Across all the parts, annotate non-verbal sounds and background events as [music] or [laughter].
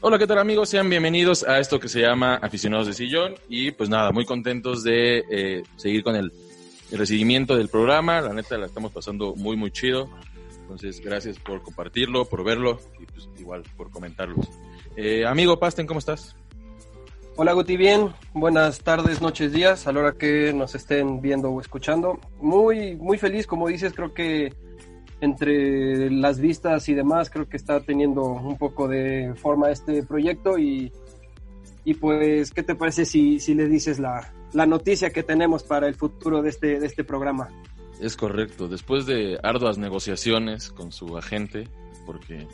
Hola, ¿qué tal amigos? Sean bienvenidos a esto que se llama Aficionados de Sillón y pues nada, muy contentos de eh, seguir con el, recibimiento del programa. La neta la estamos pasando muy, muy chido. Entonces, gracias por compartirlo, por verlo y pues igual por comentarlo. Eh, amigo Pasten, ¿cómo estás? Hola Guti, bien. Buenas tardes, noches, días, a la hora que nos estén viendo o escuchando. Muy, muy feliz, como dices, creo que entre las vistas y demás, creo que está teniendo un poco de forma este proyecto y, y pues, ¿qué te parece si, si le dices la, la noticia que tenemos para el futuro de este, de este programa? Es correcto. Después de arduas negociaciones con su agente, porque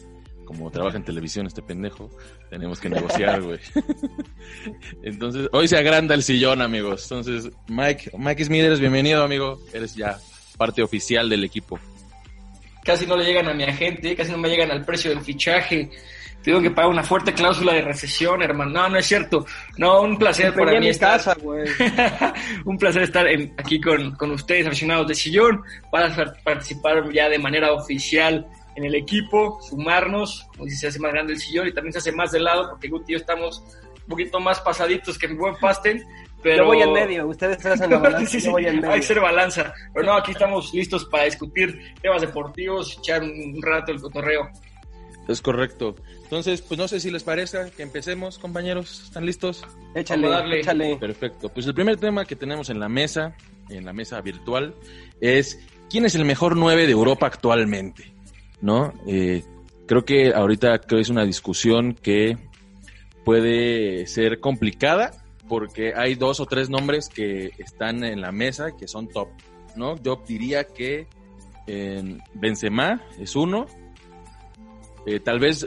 como trabaja en televisión este pendejo, tenemos que negociar, güey. [laughs] Entonces, hoy se agranda el sillón, amigos. Entonces, Mike, Mike Smithers, bienvenido, amigo. Eres ya parte oficial del equipo. Casi no le llegan a mi agente, casi no me llegan al precio del fichaje. Tengo que pagar una fuerte cláusula de recesión, hermano. No, no es cierto. No, un placer para mí estar. Casa, [laughs] güey. un placer estar en, aquí con, con ustedes, aficionados de Sillón, para participar ya de manera oficial en el equipo, sumarnos, como dice, se hace más grande el sillón y también se hace más de lado, porque Guti y yo estamos un poquito más pasaditos que mi buen Pasten. Pero... Yo voy en medio, ustedes hacen la [laughs] balanza, sí, sí, yo voy en medio. Hay que ser balanza. Pero no, aquí estamos listos para discutir temas deportivos, echar un rato el cotorreo. Es correcto. Entonces, pues no sé si les parece que empecemos, compañeros. ¿Están listos? Échale, darle. échale. Perfecto. Pues el primer tema que tenemos en la mesa, en la mesa virtual, es ¿quién es el mejor 9 de Europa actualmente? ¿No? Eh, creo que ahorita creo es una discusión que puede ser complicada porque hay dos o tres nombres que están en la mesa que son top, ¿no? Yo diría que Benzema es uno, eh, tal vez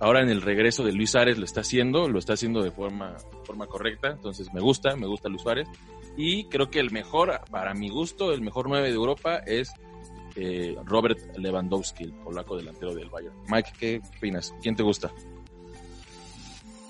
ahora en el regreso de Luis Suárez lo está haciendo, lo está haciendo de forma, forma correcta, entonces me gusta, me gusta Luis Suárez. Y creo que el mejor, para mi gusto, el mejor 9 de Europa es eh, Robert Lewandowski, el polaco delantero del Bayern. Mike, ¿qué opinas? ¿Quién te gusta?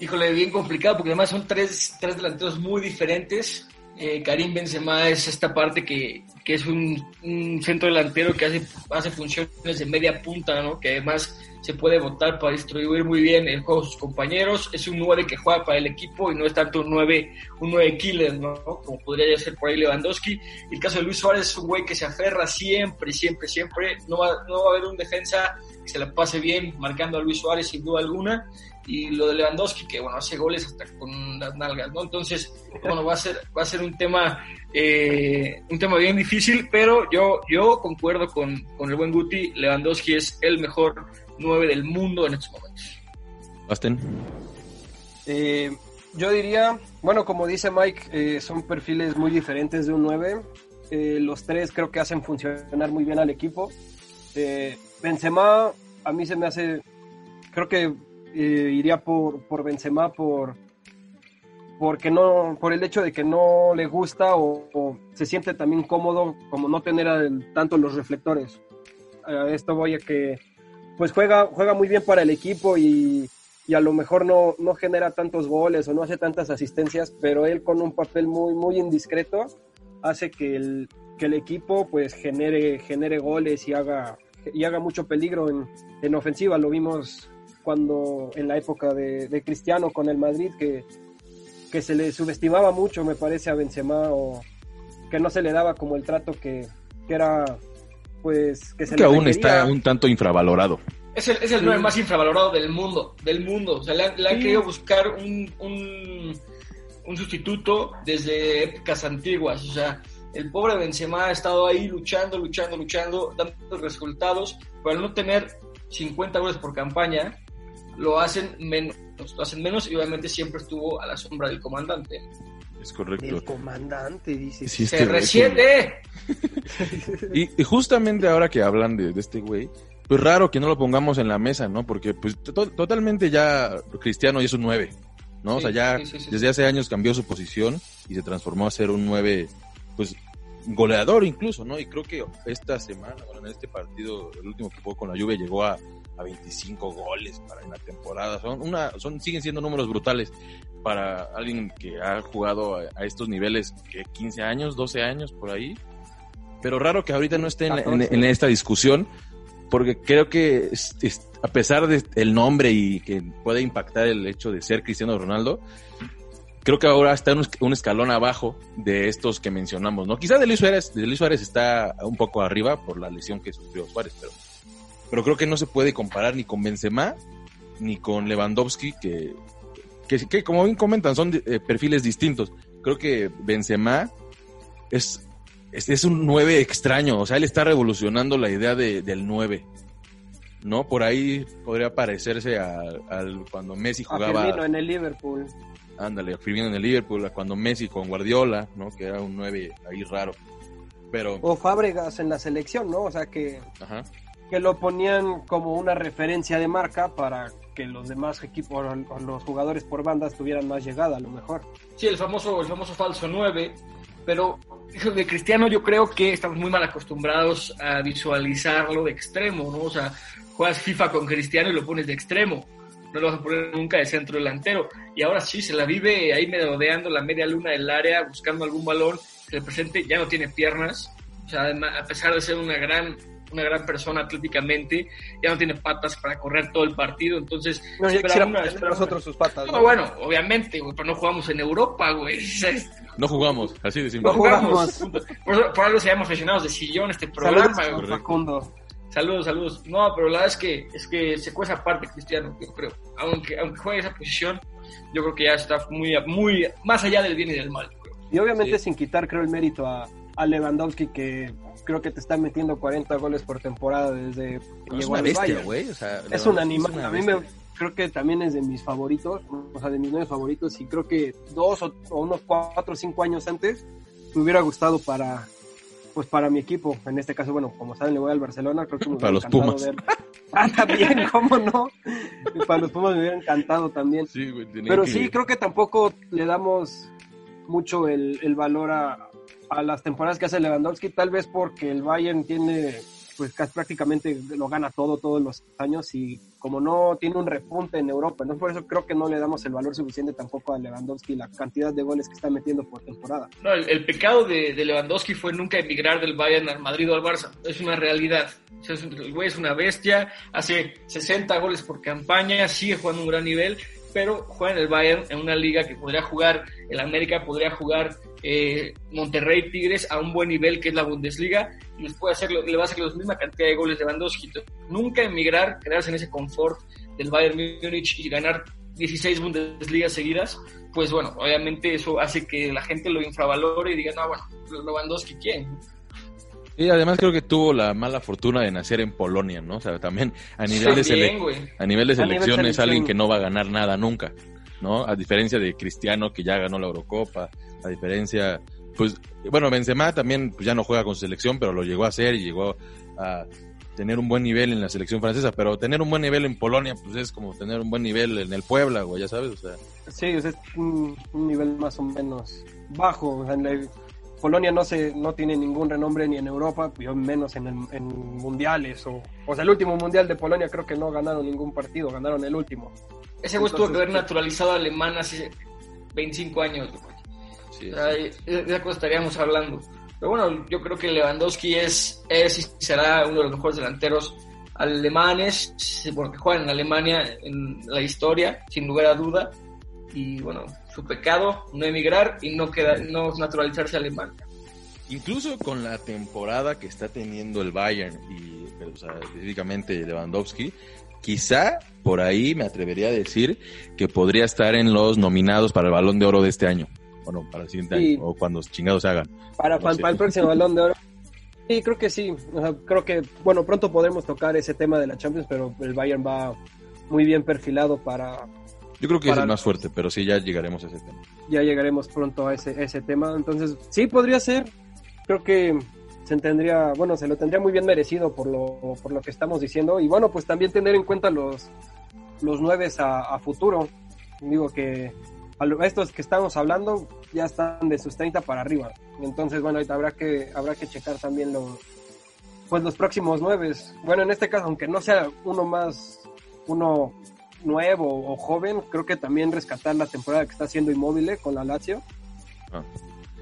Híjole, bien complicado porque además son tres, tres delanteros muy diferentes. Eh, Karim Benzema es esta parte que, que es un, centro delantero que hace, hace funciones de media punta, ¿no? que además se puede votar para distribuir muy bien el juego de sus compañeros. Es un 9 que juega para el equipo y no es tanto un 9, un 9 killer, ¿no? como podría ser por ahí Lewandowski. El caso de Luis Suárez es un güey que se aferra siempre, siempre, siempre. No va, no va a haber un defensa que se la pase bien marcando a Luis Suárez sin duda alguna y lo de Lewandowski que bueno hace goles hasta con las nalgas no entonces bueno va a ser va a ser un tema eh, un tema bien difícil pero yo yo concuerdo con, con el buen Guti Lewandowski es el mejor 9 del mundo en estos momentos Basten. Eh, yo diría, bueno, como dice Mike, eh, son perfiles muy diferentes de un 9. Eh, los tres creo que hacen funcionar muy bien al equipo. Eh, Benzema, a mí se me hace, creo que eh, iría por, por Benzema por porque no por el hecho de que no le gusta o, se siente también cómodo como no tener tanto los reflectores. A esto voy a que pues juega juega muy bien para el equipo y, y a lo mejor no, no genera tantos goles o no hace tantas asistencias, pero él con un papel muy muy indiscreto hace que el, que el equipo pues genere genere goles y haga y haga mucho peligro en, en ofensiva. Lo vimos cuando en la época de Cristiano con el Madrid que, que se le subestimaba mucho, me parece, a Benzema o que no se le daba como el trato que, que era pues que se que le aún requería. está un tanto infravalorado. es el, es el 9 más infravalorado del mundo del mundo o sea le han, le han Sí. querido buscar un, un un sustituto desde épocas antiguas o sea el pobre Benzema ha estado ahí luchando, luchando, luchando, dando resultados, pero al no tener 50 goles por campaña, lo hacen menos, lo hacen menos y obviamente siempre estuvo a la sombra del comandante. Es correcto. El comandante, dice. Sí, este güey CR7. Y, y justamente ahora que hablan de, de este güey, pues raro que no lo pongamos en la mesa, ¿no? Porque pues to- totalmente ya Cristiano ya es un 9, ¿no? o sea, ya sí, sí, sí. desde hace años cambió su posición y se transformó a ser un 9, pues goleador incluso, ¿no? Y creo que esta semana, bueno, en este partido, el último que jugó con la Juve llegó a, a 25 goles para en la temporada. Son una, son, siguen siendo números brutales para alguien que ha jugado a, estos niveles, que 15 años, 12 años por ahí. Pero raro que ahorita no esté en, en- 14. en esta discusión, porque creo que a pesar del nombre y que puede impactar el hecho de ser Cristiano Ronaldo, creo que ahora está un, un escalón abajo de estos que mencionamos, ¿no? Quizá de Luis Suárez, de Suárez está un poco arriba por la lesión que sufrió Suárez, pero, pero creo que no se puede comparar ni con Benzema ni con Lewandowski, que, que, que como bien comentan, son eh, perfiles distintos. Creo que Benzema es, es, es un 9 extraño, o sea, él está revolucionando la idea de, del 9. ¿No? Por ahí podría parecerse a, al cuando Messi A jugaba. Firmino en el Liverpool. Ándale, Firmino en el Liverpool, a cuando Messi con Guardiola, ¿no? Que era un 9 ahí raro. Pero, O Fábregas en la selección, ¿no? O sea, que, ajá. Que lo ponían como una referencia de marca para que los demás equipos o los jugadores por bandas tuvieran más llegada, a lo mejor. Sí, el famoso, el famoso falso 9. Pero de Cristiano, yo creo que estamos muy mal acostumbrados a visualizarlo de extremo, ¿no? O sea, juegas FIFA con Cristiano y lo pones de extremo. No lo vas a poner nunca de centro delantero. Y ahora sí, se la vive ahí merodeando la media luna del área, buscando algún balón que presente. Ya no tiene piernas. O sea, a pesar de ser una gran, una gran persona atléticamente, ya no tiene patas para correr todo el partido. Entonces, No, ya quisiéramos tener nosotros sus patas. no, ¿no? bueno, obviamente, güey, pero no jugamos en Europa, güey. [laughs] No jugamos, así de simple. No jugamos. Por, algo se llama aficionados de sillón este programa. Saludos. Facundo. Saludos, saludos. No, pero la verdad es que es que se cuesta aparte Cristiano, yo creo. Aunque aunque juegue esa posición, yo creo que ya está muy muy más allá del bien y del mal. yo creo. Y obviamente Sí. sin quitar, creo, el mérito a, a Lewandowski, que creo que te está metiendo 40 goles por temporada desde que Es llegó una al bestia, Bayern. güey. O sea, Es un animal. una a mí me, creo que también es de mis favoritos, o sea, de mis nueve favoritos. Y creo que dos o, o unos cuatro o cinco años antes me hubiera gustado para pues para mi equipo. En este caso, bueno, como saben, le voy al Barcelona. Creo que me Para hubiera los encantado Pumas. ver- Ah, también, [laughs] ¿cómo no? Para los Pumas me hubiera encantado también. Sí, güey, Pero que- sí, creo que tampoco le damos mucho el, el valor a, a las temporadas que hace Lewandowski, tal vez porque el Bayern tiene, pues casi prácticamente lo gana todo todos los años y como no tiene un repunte en Europa, entonces por eso creo que no le damos el valor suficiente tampoco a Lewandowski, la cantidad de goles que está metiendo por temporada. No, el, pecado de, Lewandowski fue nunca emigrar del Bayern al Madrid o al Barça. Es una realidad. Es el güey es una bestia, hace 60 goles por campaña, sigue jugando un gran nivel, pero juega en el Bayern en una liga que podría jugar el América, podría jugar eh, Monterrey Tigres a un buen nivel que es la Bundesliga y les puede hacer, le va a hacer la misma cantidad de goles Lewandowski. Entonces, nunca emigrar, quedarse en ese confort del Bayern Múnich y ganar 16 Bundesligas seguidas, pues bueno, obviamente eso hace que la gente lo infravalore y diga, no, bueno, Lewandowski, ¿quién? Y además creo que tuvo la mala fortuna de nacer en Polonia, ¿no? O sea, también a nivel de sele- a nivel de A nivel selección es selección. alguien que no va a ganar nada nunca, ¿no? A diferencia de Cristiano que ya ganó la Eurocopa, a diferencia, pues, bueno, Benzema también pues, ya no juega con su selección, pero lo llegó a hacer y llegó a tener un buen nivel en la selección francesa, pero tener un buen nivel en Polonia, pues es como tener un buen nivel en el Puebla, güey, ya sabes, o sea, Sí, es un, un nivel más o menos bajo. Polonia no se no tiene ningún renombre ni en Europa, menos en, el- en mundiales. O, o sea, el último mundial de Polonia creo que no ganaron ningún partido, ganaron el último. Ese güey tuvo que haber naturalizado alemán hace 25 años, güey. sí, de esa cosa estaríamos hablando. Pero bueno, yo creo que Lewandowski es, es y será uno de los mejores delanteros alemanes, porque juegan en Alemania en la historia, sin lugar a duda. Y bueno, su pecado, no emigrar y no, queda, no naturalizarse alemán. Incluso con la temporada que está teniendo el Bayern y o sea, específicamente Lewandowski, quizá por ahí me atrevería a decir que podría estar en los nominados para el Balón de Oro de este año. Bueno, para el siguiente Sí. año o cuando chingados se hagan. Para, No el próximo balón de oro. Sí, creo que sí. O sea, creo que, bueno, pronto podremos tocar ese tema de la Champions, pero el Bayern va muy bien perfilado para, Yo creo que es el más fuerte, pero sí, ya llegaremos a ese tema. Ya llegaremos pronto a ese, ese tema. Entonces, sí, podría ser. Creo que se tendría, bueno, se lo tendría muy bien merecido por lo, por lo que estamos diciendo. Y bueno, pues también tener en cuenta los, los nueve a, futuro. Digo que a estos que estamos hablando ya están de sus 30 para arriba. Entonces, bueno, ahorita habrá que, habrá que checar también los, pues los próximos nueve. Bueno, en este caso, aunque no sea uno más, uno nuevo o joven, creo que también rescatar la temporada que está haciendo Inmóvil con la Lazio, ah.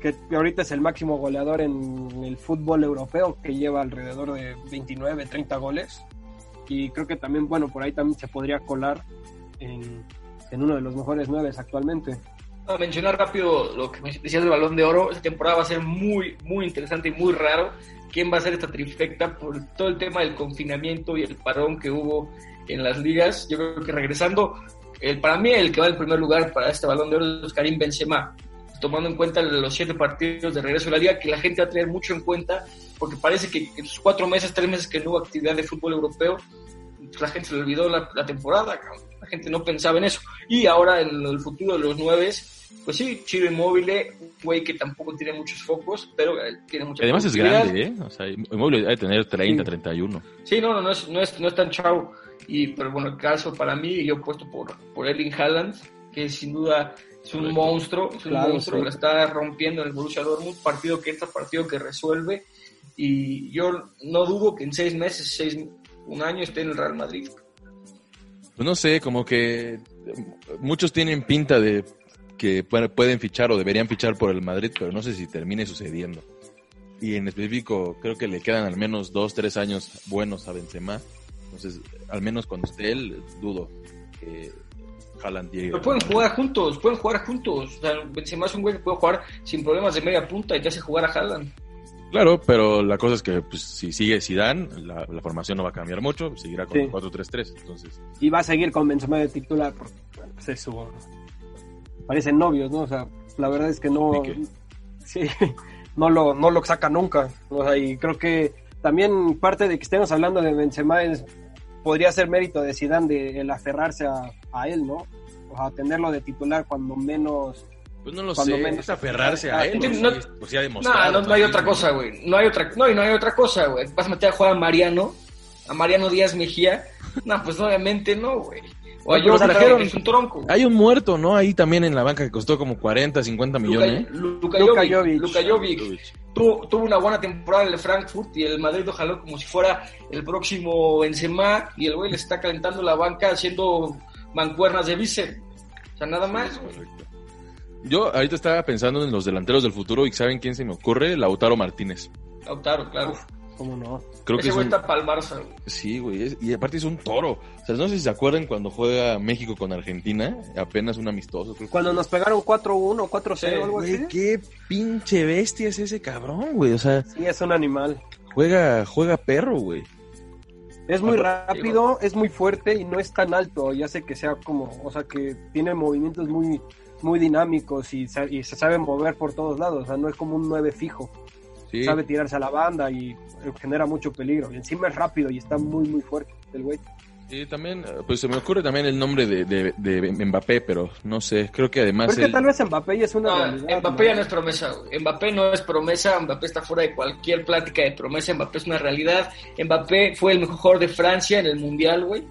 Que ahorita es el máximo goleador en el fútbol europeo, que lleva alrededor de 29, 30 goles. Y creo que también, bueno, por ahí también se podría colar en, uno de los mejores nueve actualmente. A mencionar rápido lo que decías del balón de oro, esta temporada va a ser muy, muy interesante y muy raro. ¿Quién va a ser esta trifecta por todo el tema del confinamiento y el parón que hubo en las ligas. Yo creo que regresando, el, para mí el que va en primer lugar para este balón de oro es Karim Benzema, tomando en cuenta los siete partidos de regreso a la liga, que la gente va a tener mucho en cuenta, porque parece que en sus cuatro meses, tres meses que no hubo actividad de fútbol europeo, pues la gente se le olvidó la, temporada, la gente no pensaba en eso. Y ahora en el futuro de los nueve, pues sí, Chiro Inmóvil, güey que tampoco tiene muchos focos, pero tiene mucha Además es grande, ¿eh? O sea, Inmóvil debe tener 30, 31. Sí, no, no, no es, no es, no es tan chavo. Y, pero bueno, el caso para mí, yo he puesto por, por Erling Haaland, que sin duda es un monstruo, es un monstruo, lo está rompiendo en el Borussia Dortmund, partido que entra, partido que resuelve, y yo no dudo que en seis meses, seis, un año esté en el Real Madrid. Pues no sé, como que muchos tienen pinta de que pueden fichar o deberían fichar por el Madrid, pero no sé si termine sucediendo. Y en específico, creo que le quedan al menos dos, tres años buenos a Benzema entonces, al menos cuando esté él, dudo que Haaland llegue. Pero pueden jugar juntos, pueden jugar juntos. O sea, Benzema es un güey que puede jugar sin problemas de media punta y te hace jugar a Haaland. Claro, pero la cosa es que pues, si sigue Zidane, la, la formación no va a cambiar mucho, seguirá con 4-3-3, entonces... Y va a seguir con Benzema de titular, porque pues eso, parecen novios, ¿no? O sea, la verdad es que no... Sí, [laughs] no lo, no lo saca nunca, o sea, y creo que también parte de que estemos hablando de Benzema es, podría ser mérito de Zidane de el aferrarse a, él, ¿no? O a tenerlo de titular cuando menos pues no lo sé, menos aferrarse a él. No, pues ya no, no, hay otra cosa, güey. No hay otra, no, y no hay otra cosa, güey. Vas a meter a jugar a Mariano, a Mariano Díaz Mejía. No, pues obviamente no, güey. Hay un muerto, ¿no? Ahí también en la banca que costó como 40, 50 millones. Luka, Jovic. Luka Jovic. Tuvo, una buena temporada en el Frankfurt y el Madrid lo jaló como si fuera el próximo Benzema y el güey le está calentando la banca haciendo mancuernas de vice. O sea, nada más. Yo ahorita estaba pensando en los delanteros del futuro y ¿saben quién se me ocurre? Lautaro Martínez. Lautaro, claro. ¿Cómo no? Creo Ese que güey está para el Barça. Sí, güey. y aparte es un toro. O sea, no sé si se acuerdan cuando juega México con Argentina. Apenas un amistoso. cuando nos pegaron 4-1, 4-0, algo así. Qué pinche bestia es ese cabrón, güey. O sea. Sí, es un animal. Juega, juega perro, güey. Es muy rápido, es muy fuerte y no es tan alto. Ya sé que sea como, o sea, que tiene movimientos muy, muy dinámicos y, y se sabe mover por todos lados. O sea, no es como un 9 fijo sabe tirarse a la banda y genera mucho peligro. Y encima es rápido y está muy, muy fuerte el güey. Y también, pues se me ocurre también el nombre de, de, Mbappé, pero no sé, creo que además... Porque tal vez Mbappé ya es una realidad. Mbappé ya no es promesa, Mbappé no es promesa, Mbappé está fuera de cualquier plática de promesa, Mbappé es una realidad. Mbappé fue el mejor de Francia en el Mundial, güey.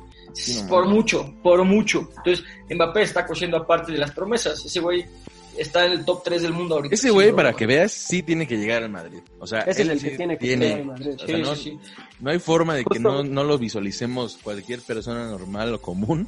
por mucho, por mucho. Entonces, Mbappé está cosiendo aparte de las promesas. Ese güey está en el top 3 del mundo ahorita. Ese güey, para que veas, sí tiene que llegar al Madrid. O sea, es el que tiene que llegar al Madrid. no, hay forma de que no, no, lo visualicemos cualquier persona normal o común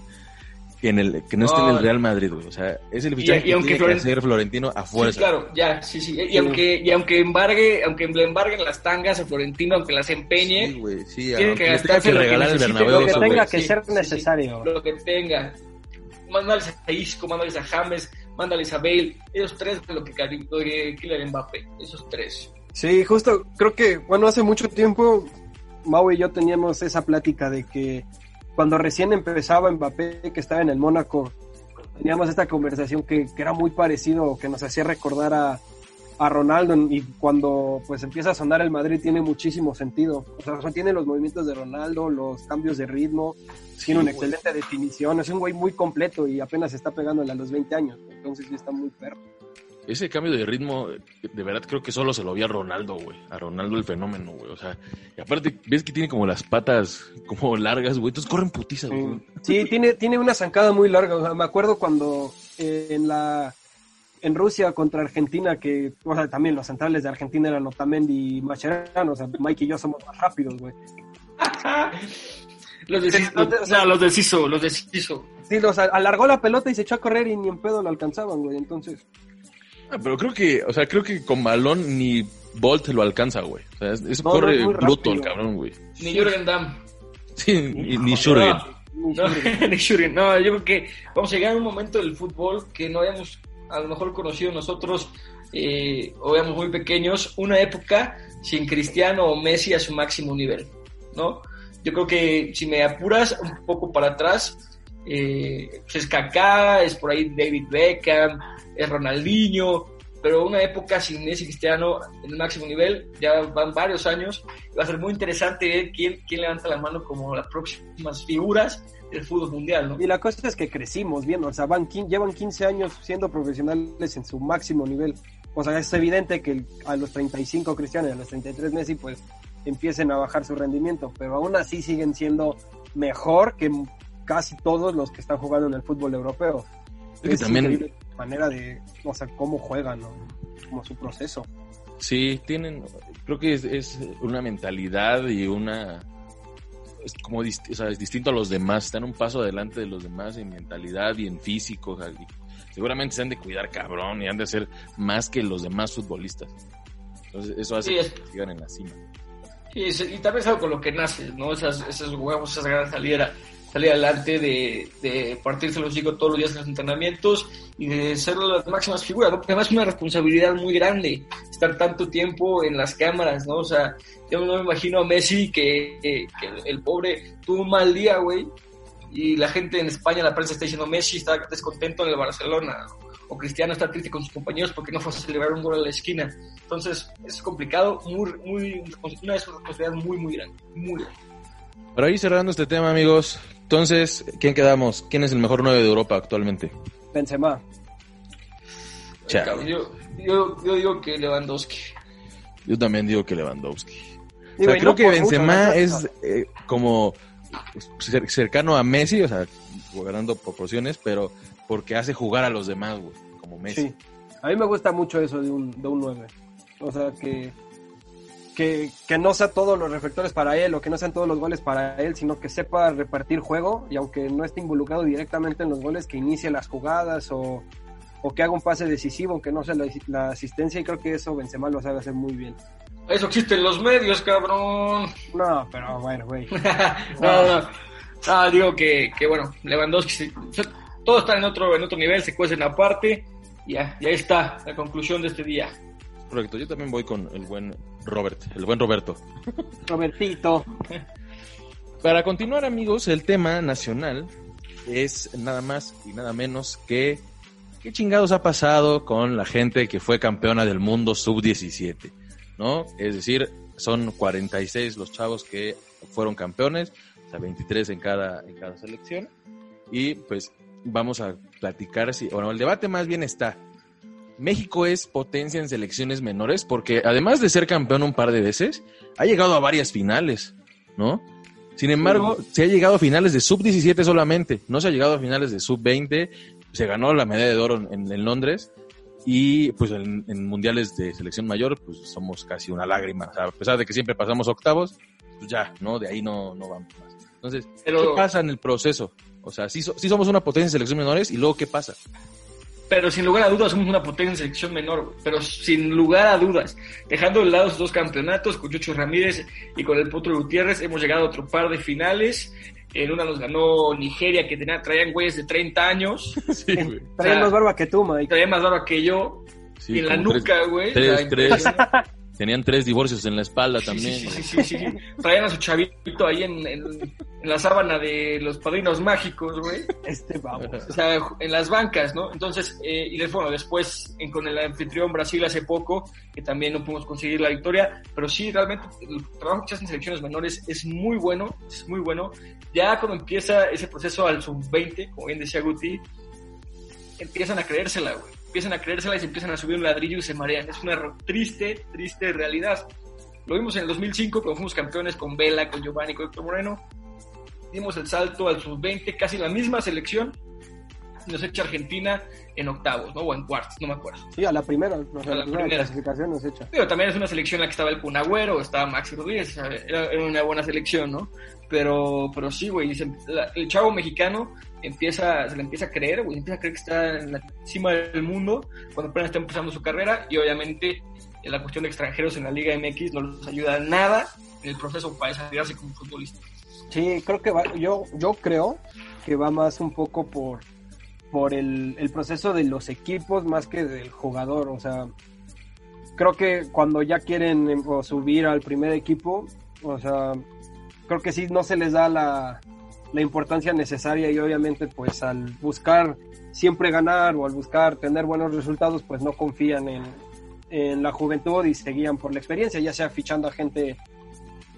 que, en el, que no, esté en el Real Madrid, güey. O sea, es el fichaje que tiene que hacer Florentino a fuerza. Sí, claro, ya, sí, sí. Y, aunque, y aunque embargue, aunque le embarguen las tangas a Florentino, aunque las empeñe, sí, güey, sí, tiene que gastar que regalar el Bernabéu. Lo que tenga que ser necesario. Lo que tenga. Mándales a Isco, mándales a James, mándale a Bale, tres de lo que Kylian Mbappé, esos tres. Sí, justo, creo que, bueno, hace mucho tiempo Mau y yo teníamos esa plática de que cuando recién empezaba Mbappé, que estaba en el Mónaco, teníamos esta conversación que, era muy parecido, que nos hacía recordar a, a Ronaldo y cuando pues empieza a sonar el Madrid tiene muchísimo sentido. O sea, tiene los movimientos de Ronaldo, los cambios de ritmo, tiene una excelente definición, es un güey muy completo y apenas está pegándole a los 20 años, entonces sí está muy perro. Ese cambio de ritmo, de verdad creo que solo se lo vi a Ronaldo, güey. A Ronaldo el fenómeno, güey. O sea, y aparte, ves que tiene como las patas como largas, güey. Entonces corren putiza, güey. Sí, tiene, tiene una zancada muy larga. O sea, me acuerdo cuando eh, en la en Rusia contra Argentina, que o sea, también los centrales de Argentina eran Otamendi y Mascherano. O sea, Mike y yo somos más rápidos, güey. [laughs] los deshizo, no, los deshizo, los deshizo. Sí, los alargó la pelota y se echó a correr y ni en pedo lo alcanzaban, güey. Entonces... Ah, pero creo que, o sea, creo que con balón ni Bolt lo alcanza, güey. O sea, eso corre bruto el cabrón, güey. Ni Jürgen Damm. Sí, ni, ni Jürgen. No, ni [laughs] Jürgen. No, yo creo que vamos a llegar a un momento del fútbol que no hayamos a lo mejor conocido nosotros, eh, o éramos muy pequeños, una época sin Cristiano o Messi a su máximo nivel, ¿no? Yo creo que si me apuras un poco para atrás, eh, pues es Kaká, es por ahí David Beckham, es Ronaldinho, pero una época sin Messi Cristiano en el máximo nivel, ya van varios años, va a ser muy interesante ver quién, quién levanta la mano como las próximas figuras del fútbol mundial, ¿no? Y la cosa es que crecimos viendo, o sea, van, llevan 15 años siendo profesionales en su máximo nivel. O sea, es evidente que a los 35 Cristiano y a los 33 Messi, pues empiecen a bajar su rendimiento, pero aún así siguen siendo mejor que casi todos los que están jugando en el fútbol europeo. Es, también manera de, o sea, cómo juegan, ¿no? como su proceso. Sí, tienen, creo que es, una mentalidad y una, es como o sea, es distinto a los demás, están un paso adelante de los demás en mentalidad y en físico, seguramente se han de cuidar cabrón y han de ser más que los demás futbolistas. Entonces eso hace que sigan en la cima. y, y, también es algo con lo que naces, ¿no? Esas, esos huevos, esas ganas saliera salir adelante, de, de partirse los hijos todos los días en los entrenamientos y de ser las máximas figuras, ¿no? Porque además es una responsabilidad muy grande estar tanto tiempo en las cámaras, ¿no? O sea, yo no me imagino a Messi que, el pobre tuvo un mal día, güey, y la gente en España, la prensa está diciendo Messi está descontento en el Barcelona, o Cristiano está triste con sus compañeros porque no fue a celebrar un gol a la esquina. Entonces, es complicado, muy, muy, una responsabilidad muy, muy grande, muy grande. Por ahí cerrando este tema, amigos, entonces, ¿quién quedamos? ¿Quién es el mejor 9 de Europa actualmente? Benzema. Yo, yo, yo, digo que Lewandowski. Yo también digo que Lewandowski. O sea, creo que Benzema es eh, como cercano a Messi, o sea, ganando proporciones, pero porque hace jugar a los demás, güey, como Messi. Sí. A mí me gusta mucho eso de un, de un 9. O sea, que que, no sea todos los reflectores para él o que no sean todos los goles para él, sino que sepa repartir juego y aunque no esté involucrado directamente en los goles, que inicie las jugadas o, que haga un pase decisivo, aunque no sea la, asistencia y creo que eso Benzema lo sabe hacer muy bien. Eso existe en los medios, cabrón. No, pero bueno, güey. [laughs] no, no, no. digo que, que bueno, Lewandowski, todo está en otro, en otro nivel, se cuecen aparte y ya, ya está la conclusión de este día. Correcto, yo también voy con el buen Robert, el buen Roberto. [laughs] Robertito. Para continuar, amigos, el tema nacional es nada más y nada menos que qué chingados ha pasado con la gente que fue campeona del mundo sub-17, ¿no? Es decir, son 46 los chavos que fueron campeones, o sea, 23 en cada, en cada selección. Y pues vamos a platicar si, bueno, el debate más bien está, México es potencia en selecciones menores porque además de ser campeón un par de veces, ha llegado a varias finales, ¿no? Sin embargo, se ha llegado a finales de sub-17 solamente, no se ha llegado a finales de sub-20, se ganó la medalla de oro en, Londres y pues en, mundiales de selección mayor pues somos casi una lágrima, a pesar de que siempre pasamos octavos, pues ya, ¿no? De ahí no, no vamos más. Entonces, ¿qué pasa en el proceso? O sea, sí, sí somos una potencia en selección menores y luego ¿qué pasa? Pero sin lugar a dudas somos una potencia en selección menor, pero sin lugar a dudas, dejando de lado esos dos campeonatos con Chucho Ramírez y con el Potro Gutiérrez, hemos llegado a otro par de finales. En una nos ganó Nigeria, que tenía, traían güeyes de 30 años. [laughs] Sí, Traían más barba que tú, Mike. Traían más barba que yo. y en la nuca, güey. Tres, tres. Tenían tres divorcios en la espalda también. Sí, sí, sí, sí, sí. Traían a su chavito ahí en, en, en, la sábana de los padrinos mágicos, güey. Este vamos. O sea, en las bancas, ¿no? Entonces, eh, y bueno, después en, con el anfitrión Brasil hace poco, que también no pudimos conseguir la victoria, pero sí, realmente el trabajo que se hace en selecciones menores es muy bueno, es muy bueno. Ya cuando empieza ese proceso al sub-20, como bien decía Guti, empiezan a creérsela, güey empiezan a creérsela y se empiezan a subir un ladrillo y se marean. Es una triste, triste realidad. Lo vimos en el 2005 cuando fuimos campeones con Vela, con Giovanni, con Héctor Moreno. Dimos el salto al sub-20, casi la misma selección. Nos echa Argentina en octavos, ¿no? O en cuartos, no me acuerdo. Sí, a la primera, o sea, a la, primera, clasificación nos echa. Pero también es una selección en la que estaba el Cunagüero, estaba Maxi Rodríguez, era, era, una buena selección, ¿no? Pero, pero sí, güey, el chavo mexicano empieza, se le empieza a creer, güey, empieza a creer que está en la cima del mundo cuando apenas está empezando su carrera y obviamente la cuestión de extranjeros en la Liga MX no les ayuda nada en el proceso para desarrollarse como futbolista. Sí, creo que va, yo, yo creo que va más un poco por, por el, el proceso de los equipos más que del jugador, o sea, creo que cuando ya quieren em, subir al primer equipo, o sea, creo que sí no se les da la, la importancia necesaria y obviamente pues al buscar siempre ganar o al buscar tener buenos resultados pues no confían en, en la juventud y se guían por la experiencia, ya sea fichando a gente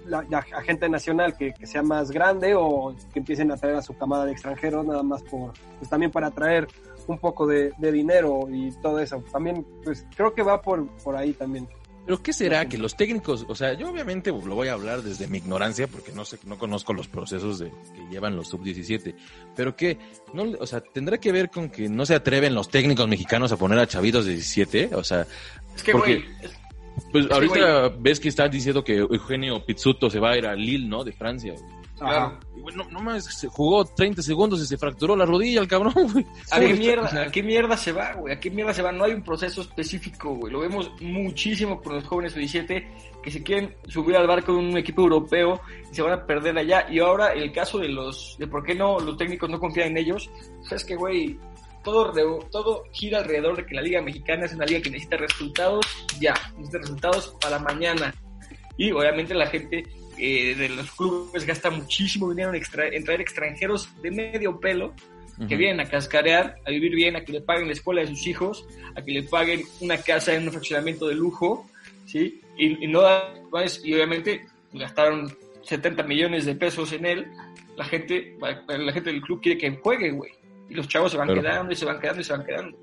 la, a gente nacional que, que, sea más grande o que empiecen a traer a su camada de extranjeros nada más por pues también para traer un poco de, de dinero y todo eso. También pues creo que va por, por ahí también. Pero ¿qué será que los técnicos, o sea, yo obviamente lo voy a hablar desde mi ignorancia porque no sé, no conozco los procesos de que llevan los sub 17, pero que no, o sea, tendrá que ver con que no se atreven los técnicos mexicanos a poner a chavitos de 17, o sea, es que porque, pues ahorita ves que están diciendo que Eugenio Pizzuto se va a ir a Lille, ¿no? De Francia. claro. Y bueno, no más, se jugó 30 segundos y se fracturó la rodilla el cabrón, [laughs] güey. ¿A qué, mierda, ¿A qué mierda se va, güey? ¿A qué mierda se va? No hay un proceso específico, güey. Lo vemos muchísimo con los jóvenes 17 que se quieren subir al barco de un equipo europeo y se van a perder allá. Y ahora el caso de los, de por qué no los técnicos no confían en ellos, es que, güey, todo, todo gira alrededor de que la Liga Mexicana es una liga que necesita resultados ya, necesita resultados para mañana. Y obviamente la gente eh, de los clubes gasta muchísimo dinero en, extra, en traer extranjeros de medio pelo que uh -huh. vienen a cascarear, a vivir bien, a que le paguen la escuela de sus hijos, a que le paguen una casa en un fraccionamiento de lujo, ¿sí? Y, y no y obviamente gastaron 70 millones de pesos en él, la gente, la gente del club quiere que juegue, güey. Y los chavos se van Pero, quedando y se van quedando y se van quedando.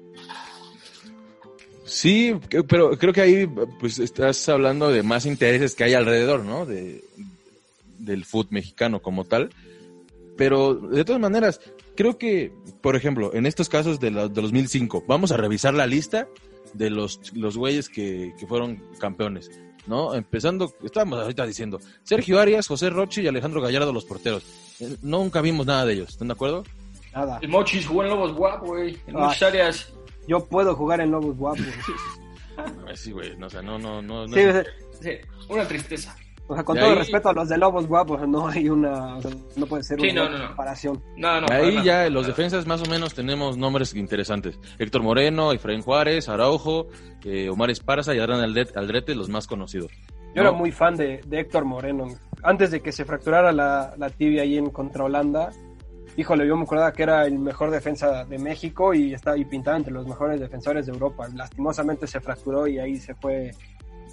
Sí, pero creo que ahí pues estás hablando de más intereses que hay alrededor, ¿no? De, del fútbol mexicano como tal. Pero de todas maneras, creo que, por ejemplo, en estos casos de, la, de 2005, vamos a revisar la lista de los, los güeyes que, que fueron campeones, ¿no? Empezando, estábamos ahorita diciendo, Sergio Arias, José Roche y Alejandro Gallardo los porteros. Nunca vimos nada de ellos, ¿están de acuerdo? Nada. El Mochis jugó en Lobos Guap, güey, en Ay. muchas áreas. Yo puedo jugar en Lobos Guapos. [laughs] sí, güey, no, o sea, no, no, no. no sí, es... sí, una tristeza. O sea, con De todo ahí- respeto a los de Lobos Guapos, no hay una. o sea, no puede ser Sí, una no, no, no. comparación. No, no, Ahí nada, ya los defensas más o menos tenemos nombres interesantes. Héctor Moreno, Efraín Juárez, Araujo, eh, Omar Esparza y Adrián Aldrete, Aldrete, los más conocidos. Yo No, era muy fan de, de Héctor Moreno. Antes de que se fracturara la, la tibia ahí en contra Holanda, híjole, yo me acordaba que era el mejor defensa de México y estaba y pintaba entre los mejores defensores de Europa. Lastimosamente se fracturó y ahí se fue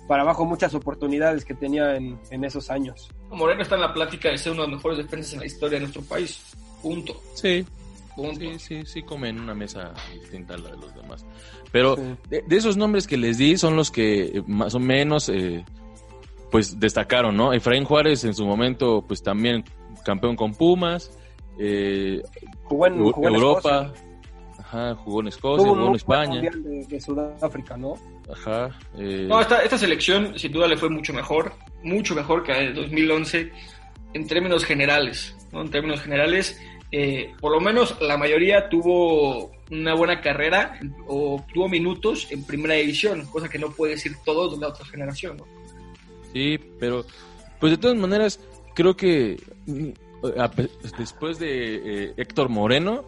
para abajo muchas oportunidades que tenía en, en esos años. Moreno está en la plática de ser uno de los mejores defensas en la historia de nuestro país. Punto. Sí, Punto. sí, sí, sí comen una mesa distinta a la de los demás. Pero Sí. de, de esos nombres que les di son los que eh, más o menos eh, pues destacaron, ¿no? Efraín Juárez en su momento pues también campeón con Pumas, eh, Jugó en, Eu- jugó en Europa, Escocia. ajá, jugó en Escocia, jugó en España, mundial de, de Sudáfrica, ¿no? ajá. eh, No, esta, esta selección sin duda le fue mucho mejor, mucho mejor que la del 2011 en términos generales, ¿no? En términos generales, eh, por lo menos la mayoría tuvo una buena carrera o tuvo minutos en primera división, cosa que no puede decir todos de la otra generación, ¿no? Sí, pero pues de todas maneras creo que después de eh, Héctor Moreno,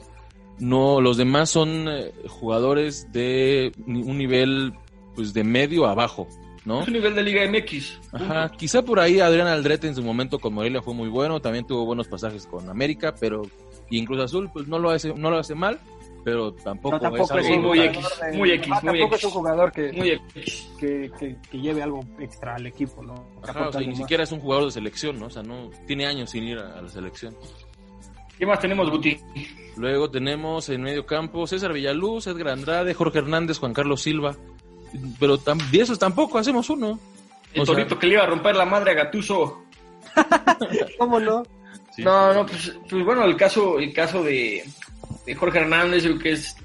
no los demás son eh, jugadores de un nivel pues de medio a bajo, ¿no? Es un nivel de Liga MX. Ajá, quizá por ahí Adrián Aldrete en su momento con Morelia fue muy bueno, también tuvo buenos pasajes con América, pero y en Cruz Azul pues no lo hace, no lo hace mal, pero tampoco, No, tampoco es es, muy jugador X, muy X, Ah, muy tampoco X. es un jugador que, Muy X. que, que- que lleve algo extra al equipo, ¿no? Ajá, o sea, ni más. siquiera es un jugador de selección, ¿no? O sea, no tiene años sin ir a, a la selección. ¿Qué más tenemos, Guti? Luego tenemos en medio campo César Villaluz, Edgar Andrade, Jorge Hernández, Juan Carlos Silva. Pero tam- de esos tampoco hacemos uno. El O sea- torito que le iba a romper la madre a Gatuso. [laughs] ¿Cómo no? Sí. No, no, pues, pues bueno, el caso, el caso de, de Jorge Hernández, yo creo que es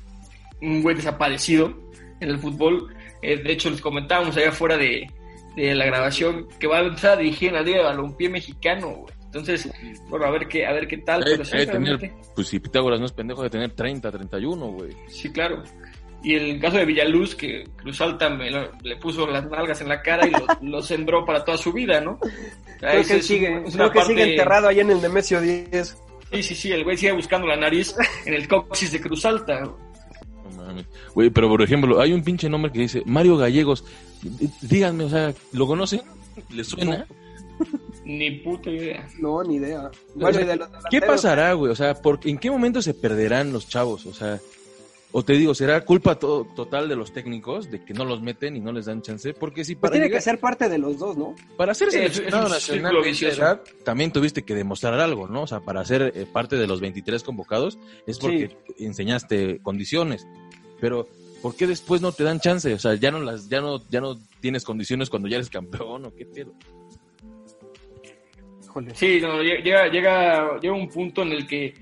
un güey desaparecido en el fútbol. Eh, de hecho, les comentábamos allá afuera de, de la grabación que va a empezar a dirigir en la Liga de Balompié Mexicano, güey. Entonces, bueno, a ver qué, a ver qué tal, Eh, pero sí, eh, tener- pues si Pitágoras no es pendejo de tener 30, 31, güey. sí, claro. Y el caso de Villaluz, que Cruz Alta me lo- le puso las nalgas en la cara y lo, [laughs] lo sembró para toda su vida, ¿no? Creo que, es sigue, creo que parte- sigue enterrado ahí en el Nemesio 10. Sí, sí, sí, el güey sigue buscando la nariz en el coxis de Cruz Alta. No mames. Güey, pero por ejemplo, hay un pinche nombre que dice Mario Gallegos. Díganme, o sea, ¿lo conocen? ¿Le suena? Ni puta idea. No, ni idea. O Bueno, sea, y de los ¿Qué pasará, güey? O sea, ¿por, ¿en qué momento se perderán los chavos? O sea, o te digo, ¿será culpa to- total de los técnicos de que no los meten y no les dan chance? Porque si Pues para, tiene llegar- que ser parte de los dos, ¿no? para ser Es- es seleccionado nacional edad, también tuviste que demostrar algo, ¿no? O sea, para ser eh, parte de los 23 convocados es porque enseñaste condiciones. Pero, ¿por qué después no te dan chance? O sea, ya no las, ya no, ya no tienes condiciones cuando ya eres campeón o qué pedo. Sí, no, llega, llega, llega un punto en el que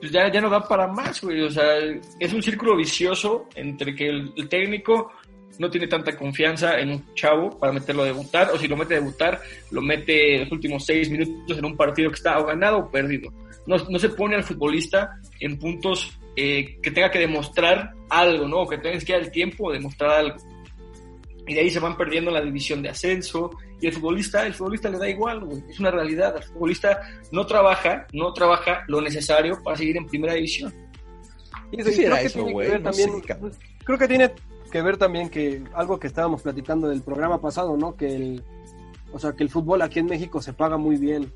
pues ya, ya no da para más, güey. O sea, es un círculo vicioso entre que el, técnico no tiene tanta confianza en un chavo para meterlo a debutar, o si lo mete a debutar, lo mete los últimos seis minutos en un partido que está o ganado o perdido. No, no se pone al futbolista en puntos eh, que tenga que demostrar algo, ¿no? O que tengas que dar el tiempo de demostrar algo. Y de ahí se van perdiendo la división de ascenso. Y el futbolista, el futbolista le da igual, güey. Es una realidad. El futbolista no trabaja, no trabaja lo necesario para seguir en primera división. Y Sí, creo era que eso, tiene que güey, ver no también- sé, cabrón. creo que tiene que ver también que algo que estábamos platicando del programa pasado, ¿no? Que el, o sea, que el fútbol aquí en México se paga muy bien.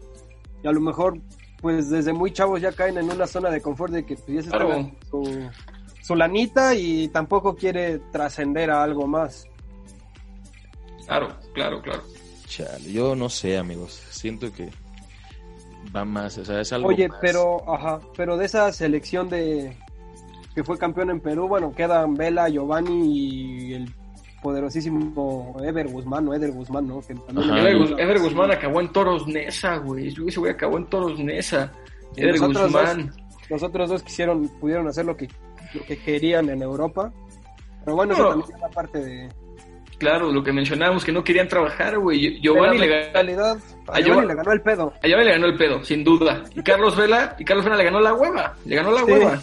Y a lo mejor, pues desde muy chavos ya caen en una zona de confort de que pues, ya se Claro. su, su lanita y tampoco quiere trascender a algo más. Claro, claro, claro. Chale, yo no sé, amigos. Siento que va más, o sea, es algo Oye, más. pero, ajá, pero de esa selección de que fue campeón en Perú, bueno, quedan Vela, Giovanni y el poderosísimo Ever Guzmán, o Eder Guzmán, ¿no? Que también Ajá. le- Ever, Guz- Ever Guzmán acabó en Toros Nesa, güey. Ese güey acabó en Toros Nesa. Y Ever los Guzmán. Los otros dos quisieron, pudieron hacer lo que, lo que querían en Europa. Pero bueno, eso No. también es la parte de... Claro, lo que mencionábamos, que no querían trabajar, güey. Giovanni le ganó. mentalidad, a a Giovanni Giovanni- le ganó el pedo. A Giovanni le ganó el pedo, sin duda. Y Carlos Vela, y Carlos Vela le ganó la hueva. Le ganó la Sí. hueva.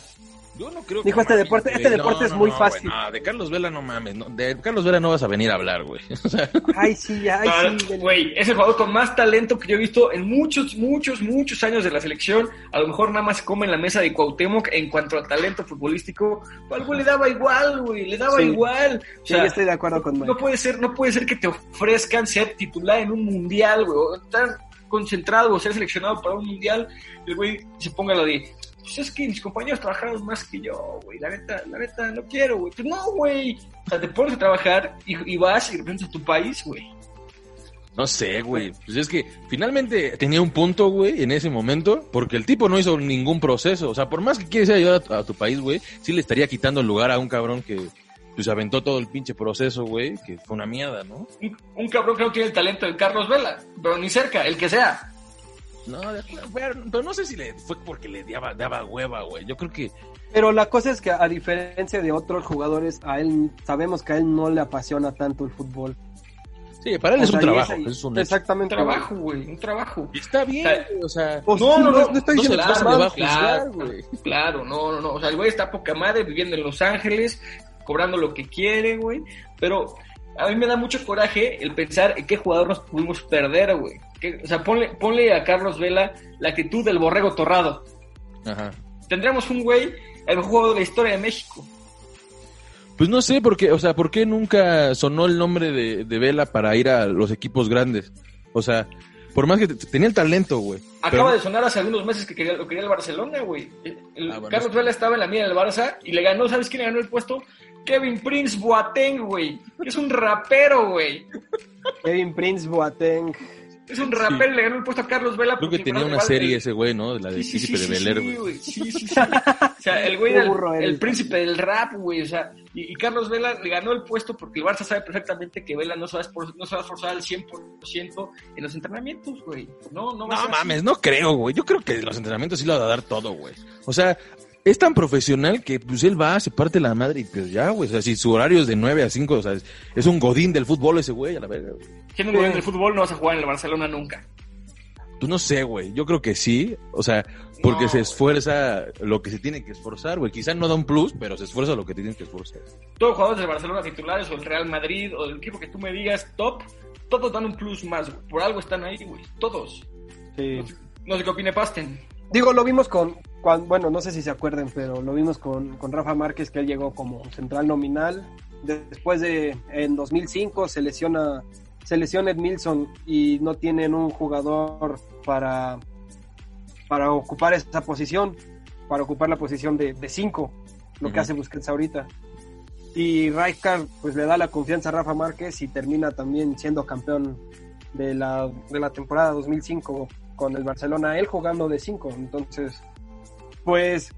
Yo no creo Dijo, este mames, deporte- este deporte es muy fácil. no, de Carlos Vela no mames. no, de Carlos Vela no vas a venir a hablar, güey. [laughs] O sea, Ay, sí, ay, Ah, sí. Güey, es el jugador con más talento que yo he visto en muchos, muchos, muchos años de la selección. A lo mejor nada más se come en la mesa de Cuauhtémoc en cuanto a talento futbolístico. Al güey le daba igual, güey, le daba Sí. igual. O Sí, yo estoy de acuerdo con no puede ser, no puede ser que te ofrezcan ser titular en un mundial, güey, o estar concentrado o ser seleccionado para un mundial. El güey se ponga lo de, pues es que mis compañeros trabajaron más que yo, güey, la neta, la neta, no quiero, güey. Pues no, güey. O sea, te pones a trabajar y, y vas y representas a tu país, güey. no sé, güey. Pues es que finalmente tenía un punto, güey, en ese momento, porque el tipo no hizo ningún proceso. O sea, por más que quieres ayudar a tu, a tu país, güey, sí le estaría quitando el lugar a un cabrón que pues aventó todo el pinche proceso, güey, que fue una mierda, ¿no? Un, un cabrón que no tiene el talento de Carlos Vela, pero ni cerca, el que sea. No, de acuerdo, pero, no sé si le fue porque le daba, daba hueva, güey. Yo creo que Pero la cosa es que a diferencia de otros jugadores, a él sabemos que a él no le apasiona tanto el fútbol. sí, para él O es un sea, trabajo, ese- es un Exactamente. trabajo, güey, un trabajo. Y está bien, O sea, güey, o sea, No, no, no, no estoy diciendo juzgar, claro, güey. claro, no, no, no. O sea, el güey está poca madre viviendo en Los Ángeles, cobrando lo que quiere, güey. Pero a mí me da mucho coraje el pensar en qué jugador nos pudimos perder, güey. Que- O sea, ponle, ponle a Carlos Vela la actitud del borrego torrado. Ajá. Tendríamos un güey, el mejor jugador de la historia de México. Pues no sé, porque, o sea, ¿por qué nunca sonó el nombre de, de Vela para ir a los equipos grandes? O sea, por más que tenía el talento, güey. Acaba Pero- de sonar hace algunos meses que quería- lo quería el Barcelona, güey. El- Ah, bueno, Carlos Vela estaba en la mira del Barça y le ganó, ¿sabes quién le ganó el puesto? Kevin Prince Boateng, güey. Es un rapero, güey. Kevin Prince Boateng. Es un rapero y le ganó el puesto a Carlos Vela. Creo que porque tenía una serie ese güey, ¿no? De la del Sí, sí, príncipe sí, de sí, Bel güey. Sí, sí, sí. O sea, el güey Qué era el, burro el eres. príncipe del rap, güey. O sea, y, y Carlos Vela le ganó el puesto porque el Barça sabe perfectamente que Vela no se va a, no se va a esforzar al 100% en los entrenamientos, güey. No, no va a No así. mames, no creo, güey. Yo creo que los entrenamientos sí lo va a dar todo, güey. O sea, es tan profesional que pues él va, se parte la madre y pues ya, güey. O sea, si su horario es de 9 a 5, o sea, es, es un godín del fútbol ese güey, a la verga. Siendo un gol del fútbol no vas a jugar en el Barcelona nunca. Pues no sé, güey. Yo creo que sí. O sea, porque No, se güey. esfuerza lo que se tiene que esforzar, güey. Quizá no da un plus, pero se esfuerza lo que te tienes que esforzar. Todos los jugadores del Barcelona titulares o el Real Madrid o del equipo que tú me digas top, todos dan un plus más, güey. Por algo están ahí, güey. Todos. Sí. No sé qué opine Pasten. Digo, lo vimos con, bueno, no sé si se acuerden, pero lo vimos con, con Rafa Márquez, que él llegó como central nominal. Después de, en 2005, se lesiona, se lesiona Ed Milson y no tienen un jugador para, para ocupar esa posición, para ocupar la posición de 5, lo que hace Busquets ahorita. Y Rijkaard, pues le da la confianza a Rafa Márquez y termina también siendo campeón de la, de la temporada 2005 con el Barcelona, él jugando de 5. Entonces, pues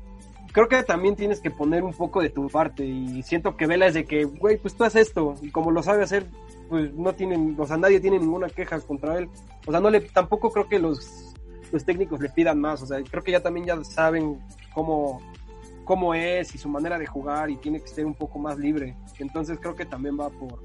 creo que también tienes que poner un poco de tu parte y siento que Vela es de que, güey, pues tú haces esto y como lo sabe hacer, pues no tienen, o sea, nadie tiene ninguna queja contra él. O sea, no le, tampoco creo que los, los técnicos le pidan más, o sea, creo que ya también ya saben cómo, cómo es y su manera de jugar y tiene que ser un poco más libre. Entonces creo que también va por,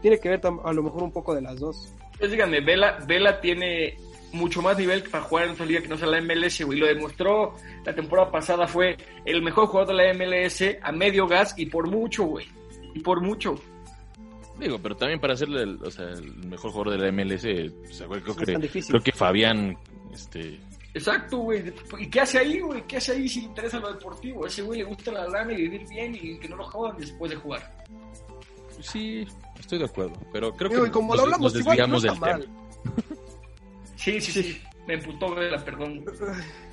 tiene que ver a lo mejor un poco de las dos. Pues díganme, Vela, Vela tiene mucho más nivel para jugar en otra liga que no sea la MLS, güey. Lo demostró la temporada pasada, fue el mejor jugador de la MLS a medio gas y por mucho, güey. Y por mucho. Digo, pero también para serle el, o sea, el mejor jugador de la MLS, o sea, güey, creo, que, creo que Fabián, este, Exacto, güey. ¿Y qué hace ahí, güey? ¿Qué hace ahí si le interesa lo deportivo? A ese güey le gusta la lana y vivir bien y que no lo jodan después de jugar. sí, estoy de acuerdo, pero creo Digo, que y como nos, lo hablamos, nos igual no desviamos del mal. tema. [laughs] Sí, sí, sí. Me emputó Vela, perdón.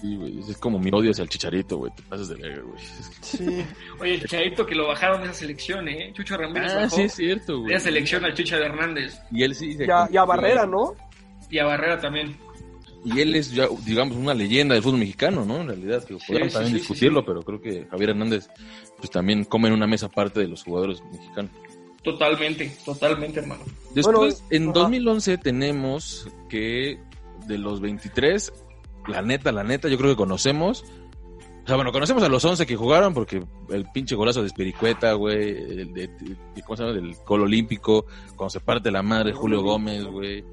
Sí, güey, es como mi odio hacia el chicharito, güey, te pasas de verga, güey. Sí. Oye, el Chicharito que lo bajaron de esa selección, ¿eh? Chucho Ramírez Ah, bajó sí, es cierto, de güey. esa selección al Chicha de Hernández Y él sí se Y a, y a convirtió- Barrera, ¿no? y a Barrera también. Y él es, ya, digamos, una leyenda del fútbol mexicano, ¿no? En realidad, que podríamos sí, también sí, discutirlo, sí, sí. pero creo que Javier Hernández, pues también come en una mesa aparte de los jugadores mexicanos. Totalmente, totalmente, hermano. Después, Bueno, en ajá. 2011 tenemos que de los 23, la neta, la neta, yo creo que conocemos. O sea, bueno, conocemos a los 11 que jugaron porque el pinche golazo de Espiricueta, güey, el de, de- ¿cómo se llama? Del gol olímpico, cuando se parte la madre Julio Gómez, güey.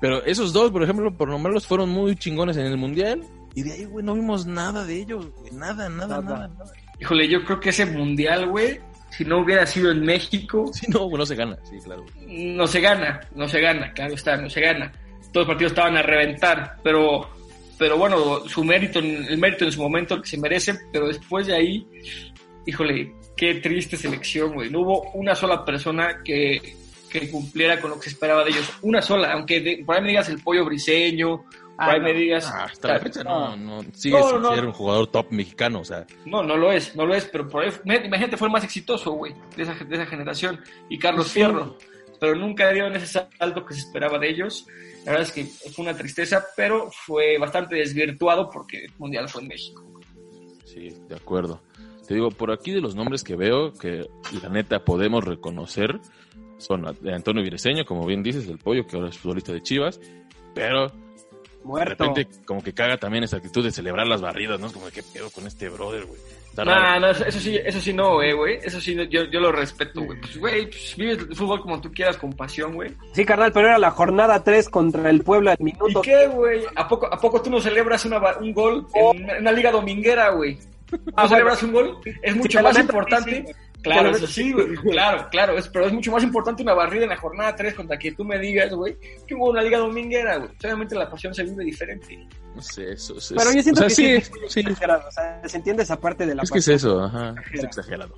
Pero esos dos, por ejemplo, por nombrarlos, fueron muy chingones en el Mundial. Y de ahí, güey, no vimos nada de ellos, güey. Nada, nada, Nada. nada, nada. Híjole, yo creo que ese mundial, güey, si no hubiera sido en México, [laughs] Sí, no, güey, no se gana, sí, claro. no se gana, no se gana, claro está, no se gana. Todos los partidos estaban a reventar, pero, pero bueno, su mérito, el mérito en su momento que se merece, pero después de ahí, híjole, qué triste selección, güey. No hubo una sola persona que, que cumpliera con lo que se esperaba de ellos. Una sola, aunque de- por ahí me digas el pollo briseño, por Ah, ahí no. me digas... Ah, hasta la fecha no, no, sigue No, sin no. ser un jugador top mexicano, o sea, No, no lo es, no lo es, pero por ahí, imagínate, fue el más exitoso, güey, de esa, de esa generación. Y Carlos Sí. Fierro, pero nunca dieron ese salto que se esperaba de ellos. La verdad es que fue una tristeza, pero fue bastante desvirtuado porque el Mundial fue en México. sí, de acuerdo. Te digo, por aquí de los nombres que veo, que la neta podemos reconocer, son a- de Antonio Vireseño, como bien dices, el pollo, que ahora es futbolista de Chivas, pero de Muerto. repente como que caga también esa actitud de celebrar las barridas, ¿no? Es como, ¿qué pedo con este brother, güey? Está No, eso sí, eso sí no, eh, güey. Eso sí, no, yo, yo lo respeto, güey. Pues, güey, pues, vives el fútbol como tú quieras, con pasión, güey. Sí, carnal, pero era la jornada 3 contra el Puebla al ¿Y minuto. qué, güey? ¿A poco, ¿A poco tú no celebras una, un gol en una, en una liga dominguera, güey? ¿No Ah, celebras un gol? Es mucho más importante. sí, sí. Claro, eso sí, güey. Claro, claro. Es, pero es mucho más importante una barrida en la jornada 3 contra que tú me digas, güey, que hubo una liga dominguera, güey. Obviamente la pasión se vive diferente. No sé, eso, eso Pero es- yo siento o sea, que sí, sí, es muy sí. exagerado, o sea, se entiende esa parte de la Es que es pasión. eso, ajá, es Exagera. exagerado.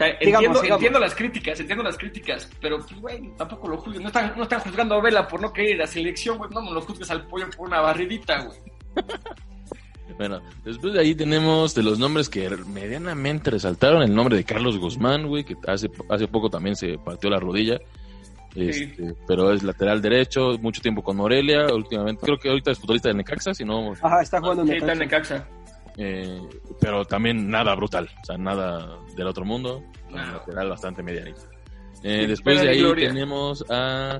entiendo, entiendo las críticas, entiendo las críticas, pero pues, güey, tampoco lo juzguen. No están, no están juzgando a Vela por no querer ir a selección, güey. No me lo juzgues al pollo por una barridita, güey. Bueno, después de ahí tenemos de los nombres que medianamente resaltaron el nombre de Carlos Guzmán, güey, que hace, hace poco también se partió la rodilla. Este, Pero es lateral derecho, mucho tiempo con Morelia, últimamente, creo que ahorita es futbolista de Necaxa, si no... Ajá, está jugando en Necaxa. Necaxa. Eh, pero también nada brutal, o sea, nada del otro mundo, lateral bastante medianito. Eh, después de ahí tenemos a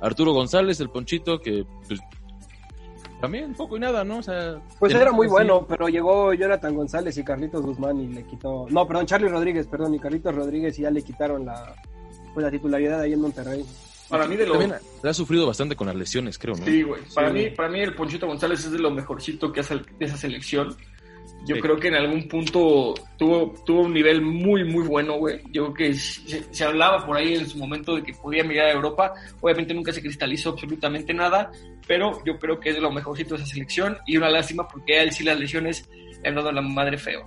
Arturo González, el Ponchito, que pues, también poco y nada, ¿no? O sea, pues era muy bueno, pero llegó Jonathan González y Carlitos Guzmán y le quitó. No, perdón, Charlie Rodríguez, perdón, y Carlitos Rodríguez y ya le quitaron la, pues, la titularidad ahí en Monterrey. Para mí de lo... También ha sufrido bastante con las lesiones, creo, ¿no? Sí, güey. Para, mí, para mí el Ponchito González es de lo mejorcito que hace de esa selección. Yo creo que en algún punto tuvo, tuvo un nivel muy, muy bueno, güey. Yo creo que se, hablaba por ahí en su momento de que podía mirar a Europa. Obviamente nunca se cristalizó absolutamente nada, pero yo creo que es de lo mejorcito de esa selección y una lástima porque a él sí las lesiones le han dado la madre feo.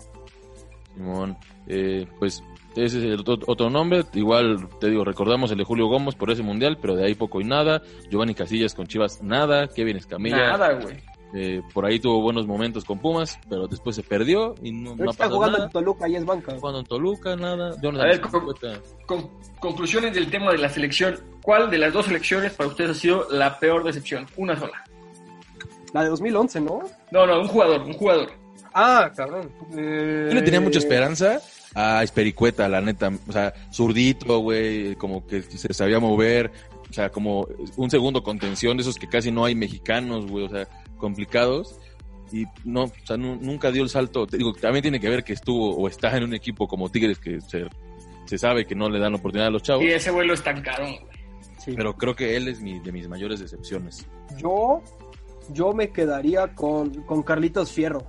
Simón, eh, pues ese es el otro nombre. Igual te digo, recordamos el de Julio Gómez por ese mundial, pero de ahí poco y nada. Giovanni Casillas con Chivas, nada. Kevin Escamilla. Nada, güey. Eh, por ahí tuvo buenos momentos con Pumas, pero después se perdió y no, no está jugando en Toluca y es banca. Jugando en Toluca, nada. a ver, con, conclusiones del tema de la selección. ¿Cuál de las dos selecciones para ustedes ha sido la peor decepción? Una sola. La de 2011, ¿no? No, no, un jugador, un jugador. Ah, cabrón. Yo le tenía mucha esperanza a Espericueta, la neta. O sea, zurdito, güey, como que se sabía mover. O sea, como un segundo contención, de esos que casi no hay mexicanos, güey. O sea, complicados y no, o sea, nunca dio el salto. Te digo, también tiene que ver que estuvo o está en un equipo como Tigres que se, se sabe que no le dan oportunidad a los chavos. Y ese vuelo estancaron, sí. Pero creo que él es mi, de mis mayores decepciones. Yo, yo me quedaría con, con Carlitos Fierro.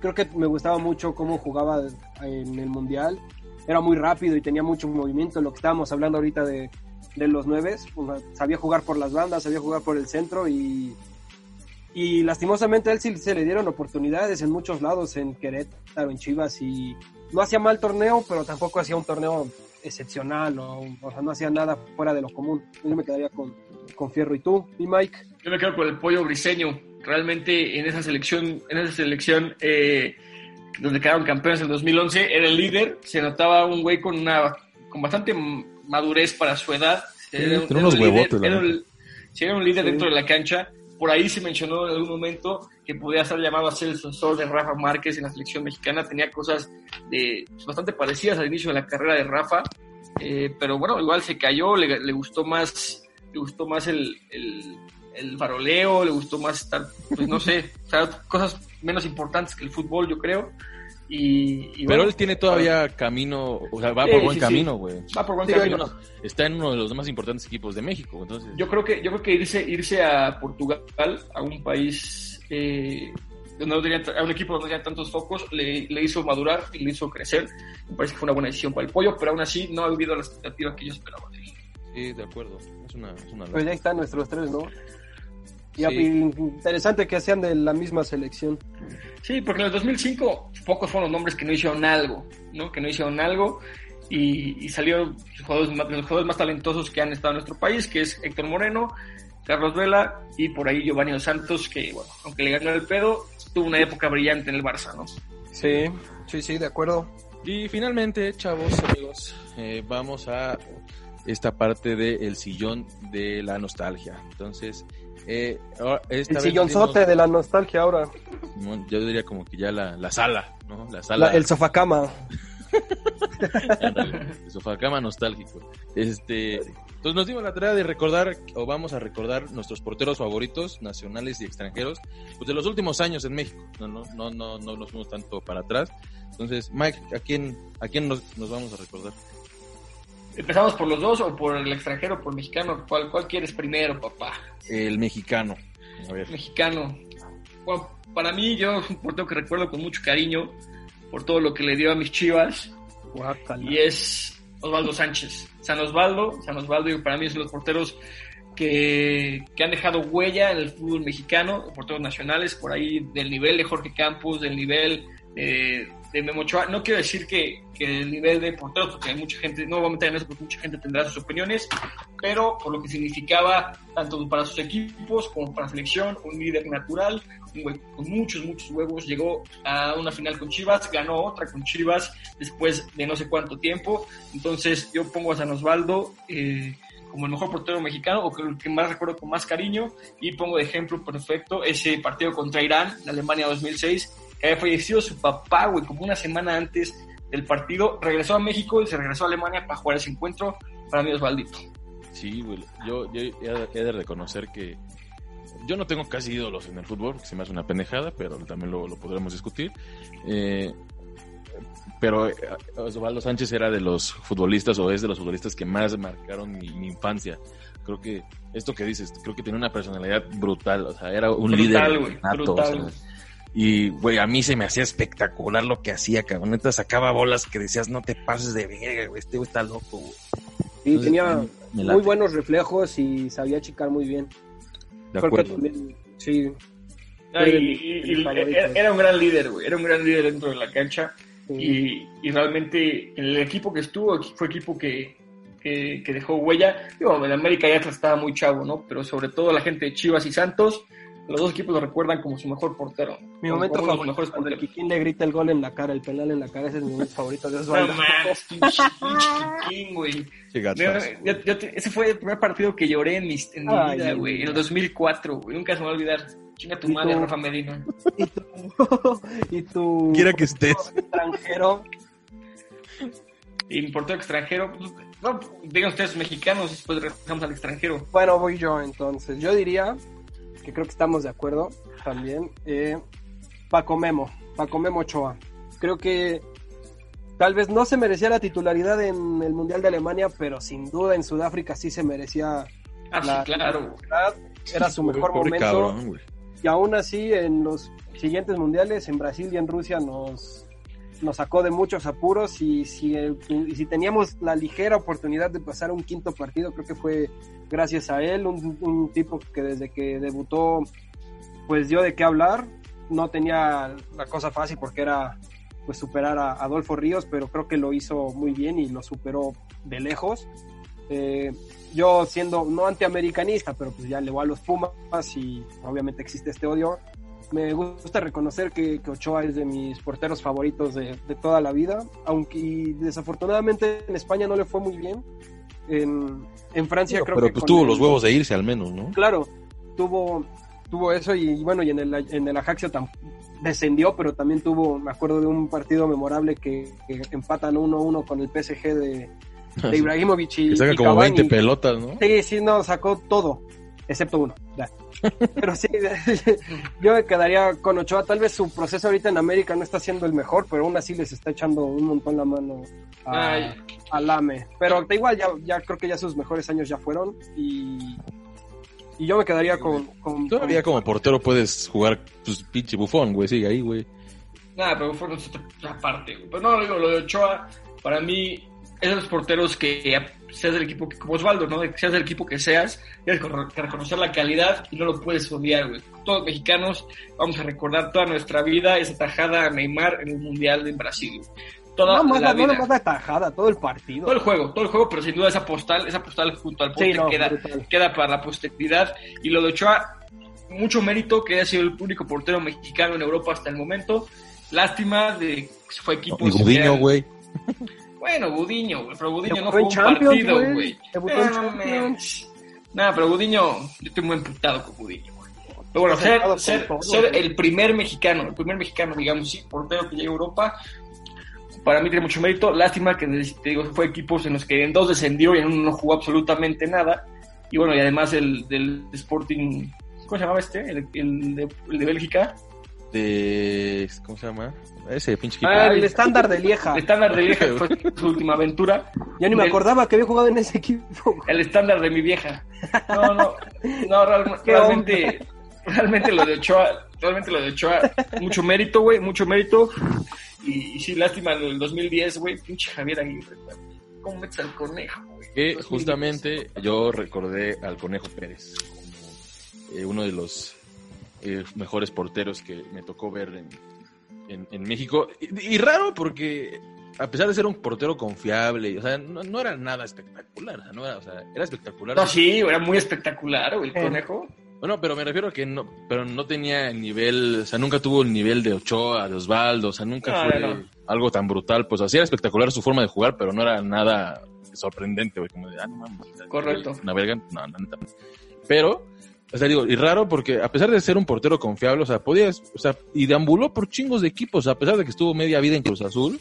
Creo que me gustaba mucho cómo jugaba en el Mundial. Era muy rápido y tenía mucho movimiento. Lo que estábamos hablando ahorita de, de los nueves, sabía jugar por las bandas, sabía jugar por el centro y y lastimosamente a él sí se le dieron oportunidades en muchos lados, en Querétaro, en Chivas, y no hacía mal torneo, pero tampoco hacía un torneo excepcional, o, o sea, no hacía nada fuera de lo común. Yo me quedaría con, con Fierro. ¿Y tú, mi Mike? Yo me quedo con el pollo briseño. Realmente en esa selección, en esa selección eh, donde quedaron campeones en 2011, era el líder. Se notaba un güey con una con bastante madurez para su edad. era, unos huevotes, era, era un líder dentro de la cancha por ahí se mencionó en algún momento que podía ser llamado a ser el sucesor de Rafa Márquez en la selección mexicana. Tenía cosas de, pues, bastante parecidas al inicio de la carrera de Rafa, eh, pero bueno, igual se cayó, le, gustó más, le gustó más el, el, faroleo, le gustó más estar, pues no sé, cosas menos importantes que el fútbol, yo creo. Y, Pero él tiene todavía camino, o sea, va por buen camino, güey. Va por buen camino. está en uno de los más importantes equipos de México, entonces. Yo creo que, yo creo que irse, irse a Portugal, a un país eh, donde no tenía, a un equipo donde no tenía tantos focos, le, le, hizo madurar y le hizo crecer. Me parece que fue una buena decisión para el pollo, pero aún así no ha vivido las expectativas que yo esperaba de él. Sí, de acuerdo. Es una, es una pues ahí están nuestros tres, ¿no? Y interesante que sean de la misma selección. Sí, porque en el 2005 pocos fueron los nombres que no hicieron algo, ¿no? Que no hicieron algo y, y salieron los jugadores, los jugadores más talentosos que han estado en nuestro país, que es Héctor Moreno, Carlos Vela y por ahí Giovanni Dos Santos, que bueno, aunque le ganó el pedo, tuvo una época brillante en el Barça, ¿no? Sí, sí, sí, de acuerdo. Y finalmente, chavos, amigos, eh, vamos a esta parte del sillón de la nostalgia. Entonces, eh, el sillonzote de la nostalgia ahora. Yo diría como que ya la, la sala, ¿no? La sala. el sofacama. [laughs] el sofacama nostálgico. Este, entonces nos dimos la tarea de recordar, o vamos a recordar nuestros porteros favoritos, nacionales y extranjeros, pues de los últimos años en México. No, no, no, no, no nos fuimos tanto para atrás. Entonces, Mike, ¿a quién, a quién nos, nos vamos a recordar? ¿Empezamos por los dos o por el extranjero, por el mexicano? ¿Cuál, cuál quieres primero, papá? El mexicano. A ver. Mexicano. Bueno, para mí yo es un portero que recuerdo con mucho cariño por todo lo que le dio a mis chivas. Y es Osvaldo Sánchez. San Osvaldo, San Osvaldo para mí es uno de los porteros que, que, han dejado huella en el fútbol mexicano, porteros nacionales, por ahí del nivel de Jorge Campos, del nivel eh, de Memo. No quiero decir que, el nivel de porteros, porque hay mucha gente, no voy a meter en eso porque mucha gente tendrá sus opiniones, pero por lo que significaba tanto para sus equipos como para selección, un líder natural, un güey con muchos, muchos huevos, llegó a una final con Chivas, ganó otra con Chivas después de no sé cuánto tiempo, entonces yo pongo a San Osvaldo eh, como el mejor portero mexicano o el que más recuerdo con más cariño y pongo de ejemplo perfecto ese partido contra Irán en Alemania 2006 que había fallecido su papá, güey, como una semana antes del partido, regresó a México y se regresó a Alemania para jugar ese encuentro, para mí Osvaldito. Sí, güey, yo, yo he de reconocer que yo no tengo casi ídolos en el fútbol, que se me hace una pendejada, pero también lo, lo podremos discutir. Eh, pero eh, Osvaldo Sánchez era de los futbolistas o es de los futbolistas que más marcaron mi, mi infancia. Creo que esto que dices, creo que tenía una personalidad brutal, o sea, era un Brutal, líder güey, nato, brutal, o sea, güey. Y, güey, a mí se me hacía espectacular lo que hacía, cabrón. Neta, sacaba bolas que decías, no te pases de verga, güey. Este güey está loco, güey. Sí, Entonces, tenía me- me muy buenos reflejos y sabía achicar muy bien. De acuerdo. también, sí, Ah, y- era, un gran líder, güey, era un gran líder dentro de la cancha sí. y, y realmente el equipo que estuvo fue equipo que, que, que dejó huella. Digo, el América ya estaba muy chavo, ¿no? Pero sobre todo la gente de Chivas y Santos, los dos equipos lo recuerdan como su mejor portero. Mi momento uno de los favorito mejores cuando el. Kikín le grita el gol en la cara, el penal en la cara, ese es mi momento favorito de No Osvaldo. mames, [laughs] Kikín, güey. Te- ese fue el primer partido que lloré en mi, en mi Ay, vida, güey. En el 2004, güey. Nunca se me va a olvidar. Chinga tu ¿Y madre, tú? Rafa Medina. [laughs] y tu, [laughs] y tu Quiera que estés. extranjero, Y mi portero extranjero, pues, no, digan ustedes mexicanos, y después regresamos al extranjero. bueno, voy yo entonces. Yo diría que creo que estamos de acuerdo también. eh, Paco Memo, Paco Memo Ochoa. Creo que tal vez no se merecía la titularidad en el Mundial de Alemania, pero sin duda en Sudáfrica sí se merecía Ah, sí, La- claro. güey. titularidad. Era su mejor Pobre momento. cabrón, y aún así en los siguientes mundiales en Brasil y en Rusia nos, nos sacó de muchos apuros y si, y si teníamos la ligera oportunidad de pasar un quinto partido creo que fue gracias a él un, un tipo que desde que debutó pues dio de qué hablar no tenía la cosa fácil porque era pues superar a Adolfo Ríos pero creo que lo hizo muy bien y lo superó de lejos eh, yo siendo no antiamericanista, pero pues ya le voy a los Pumas y obviamente existe este odio. Me gusta reconocer que, que Ochoa es de mis porteros favoritos de, de toda la vida, aunque y desafortunadamente en España no le fue muy bien. En, en Francia creo Pero que pues con tuvo el- los huevos de irse al menos, ¿no? Claro, tuvo, tuvo eso y bueno, y en el, en el Ajaxio descendió, pero también tuvo, me acuerdo de un partido memorable que, que empatan 1-1 con el PSG de, de [laughs] Ibrahimovic y, Que saca y como Cavani. 20 pelotas, ¿no? Sí, sí, no, sacó todo, excepto uno. ya. Pero sí, [laughs] yo me quedaría con Ochoa. Tal vez su proceso ahorita en América no está siendo el mejor, pero aún así les está echando un montón la mano a, a Lame. Pero da igual, ya, ya creo que ya sus mejores años ya fueron y, y yo me quedaría con... con- Todavía con- como portero puedes jugar, pues pinche bufón, güey, sigue ahí, güey. Nada, pero fueron otra parte, güey. Pero no, digo, lo de Ochoa, para mí, es de los porteros que seas del equipo, que, como Osvaldo, ¿no? Seas del equipo que seas, tienes que re- que reconocer la calidad y no lo puedes odiar, güey. Todos los mexicanos vamos a recordar toda nuestra vida esa tajada a Neymar en el Mundial de Brasil. Toda No, más la la, no vida. nomás la tajada, todo el partido. Todo el juego, todo el juego, pero sin duda esa postal, esa postal junto al poste Sí, no, queda, brutal. queda para la posteridad. Y lo de Ochoa, mucho mérito que haya sido el único portero mexicano en Europa hasta el momento. Lástima de que fue equipo. Y Gudiño, güey. [laughs] Bueno, Gudiño, güey, pero Gudiño no jugó un partido, güey. mames. Nada, pero Gudiño, yo estoy muy emputado con Gudiño, güey. Pero bueno, ser, ser, todo, ser el primer mexicano, el primer mexicano, digamos, sí, portero que llega a Europa, para mí tiene mucho mérito. Lástima que, te digo, fue equipos en los que en dos descendió y en uno no jugó absolutamente nada. Y bueno, y además el del Sporting, ¿cómo se llamaba este? El, el de, el de Bélgica. De... ¿Cómo se llama? Ese pinche equipo. Ah, el estándar de Lieja. El estándar de Bélgica fue [laughs] su última aventura. Ya ni me El- acordaba que había jugado en ese equipo. el estándar de mi vieja. No, no, no, real- [laughs] realmente, realmente lo de Ochoa, realmente lo de Ochoa, mucho mérito, güey, mucho mérito. Y, y sí, lástima en el 2010, güey, pinche Javier Aguirre. ¿Cómo metes al conejo, güey? Que 2010. justamente yo recordé al Conejo Pérez como eh, uno de los eh, mejores porteros que me tocó ver en, en, en México. Y, y raro porque a pesar de ser un portero confiable, o sea, no, no era nada espectacular, o sea, no era, o sea, era espectacular. No, sí, era muy espectacular, el conejo. Bueno, pero me refiero a que no, pero no tenía el nivel, o sea, nunca tuvo el nivel de Ochoa, de Osvaldo, o sea, nunca No, fue no, no. algo tan brutal. Pues así era espectacular su forma de jugar, pero no era nada sorprendente, güey, como de, ah, no mames. Correcto. Una verga, no, no, neta. Pero, o sea, digo, y raro porque a pesar de ser un portero confiable, o sea, podías, o sea, y deambuló por chingos de equipos, a pesar de que estuvo media vida en Cruz Azul.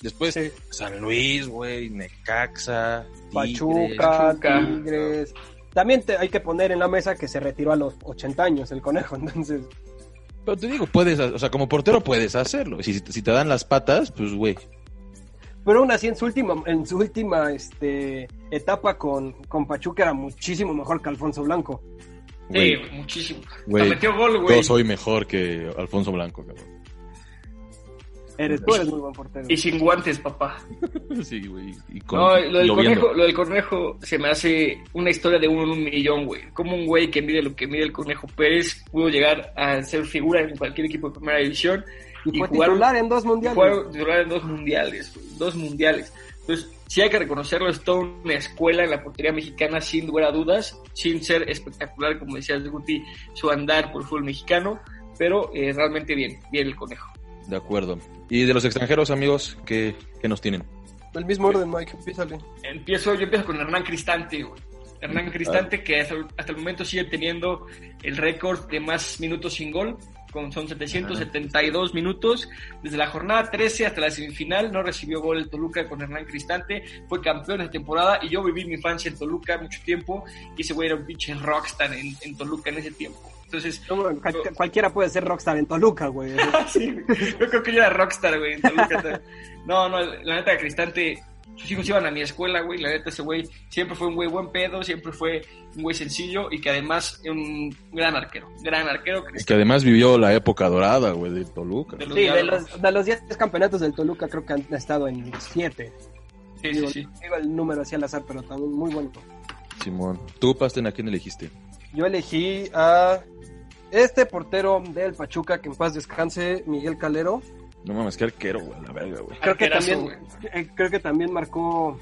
Después, Sí. San Luis, güey, Necaxa, Tigres. Pachuca, Pachuca. Tigres. También te- hay que poner en la mesa que se retiró a los 80 años el conejo, [laughs] entonces Pero te digo, puedes, o sea, como portero puedes hacerlo. Si, si te dan las patas, pues, güey. Pero aún así en su última, en su última este, etapa con, con Pachuca era muchísimo mejor que Alfonso Blanco. Sí, muchísimo. Metió gol, güey. yo soy mejor que Alfonso Blanco, cabrón. Eres, tú eres muy buen portero. Y sin guantes, papá. [laughs] Sí, güey. Y con, No, lo del, lloviendo. conejo, lo del conejo se me hace una historia de uno en un millón, güey. Como un güey que mide lo que mide el conejo Pérez pudo llegar a ser figura en cualquier equipo de primera división y y fue jugaron- titular en dos mundiales. fue titular en dos mundiales, güey, dos mundiales. Entonces, sí hay que reconocerlo, es toda una escuela en la portería mexicana, sin lugar a dudas, sin ser espectacular, como decías, Guti, su andar por el fútbol mexicano, pero eh, realmente bien, bien el conejo. De acuerdo. Y de los extranjeros, amigos, ¿qué, qué nos tienen? El mismo orden, Mike, empiézale. Empiezo, yo empiezo con Hernán Cristante, güey. Hernán Cristante, que hasta, hasta el momento sigue teniendo el récord de más minutos sin gol, con son 772 minutos. Desde la jornada 13 hasta la semifinal no recibió gol el Toluca con Hernán Cristante. Fue campeón de temporada y yo viví mi infancia en Toluca mucho tiempo y ese güey era un pinche rockstar en, en Toluca en ese tiempo. Entonces, No, cual- cualquiera puede ser rockstar en Toluca, güey. [laughs] sí, güey. yo creo que yo era rockstar, güey, en Toluca. [laughs] No, no, la neta, Cristante, sus hijos iban a mi escuela, güey, la neta, ese güey siempre fue un güey buen pedo, siempre fue un güey sencillo y que además es un gran arquero, gran arquero, Es Cristante. que además vivió la época dorada, güey, de Toluca. De Sí, de los, de los 10 campeonatos del Toluca creo que han estado en 7. Sí, sí, Digo, sí. digo el número así al azar, pero también muy bueno. Simón. ¿Tú, Pasten, a quién elegiste? Yo elegí a este portero del Pachuca, que en paz descanse, Miguel Calero. No mames, qué arquero, güey, la verga, güey. Creo que Arquerazo, también, eh, creo que también marcó,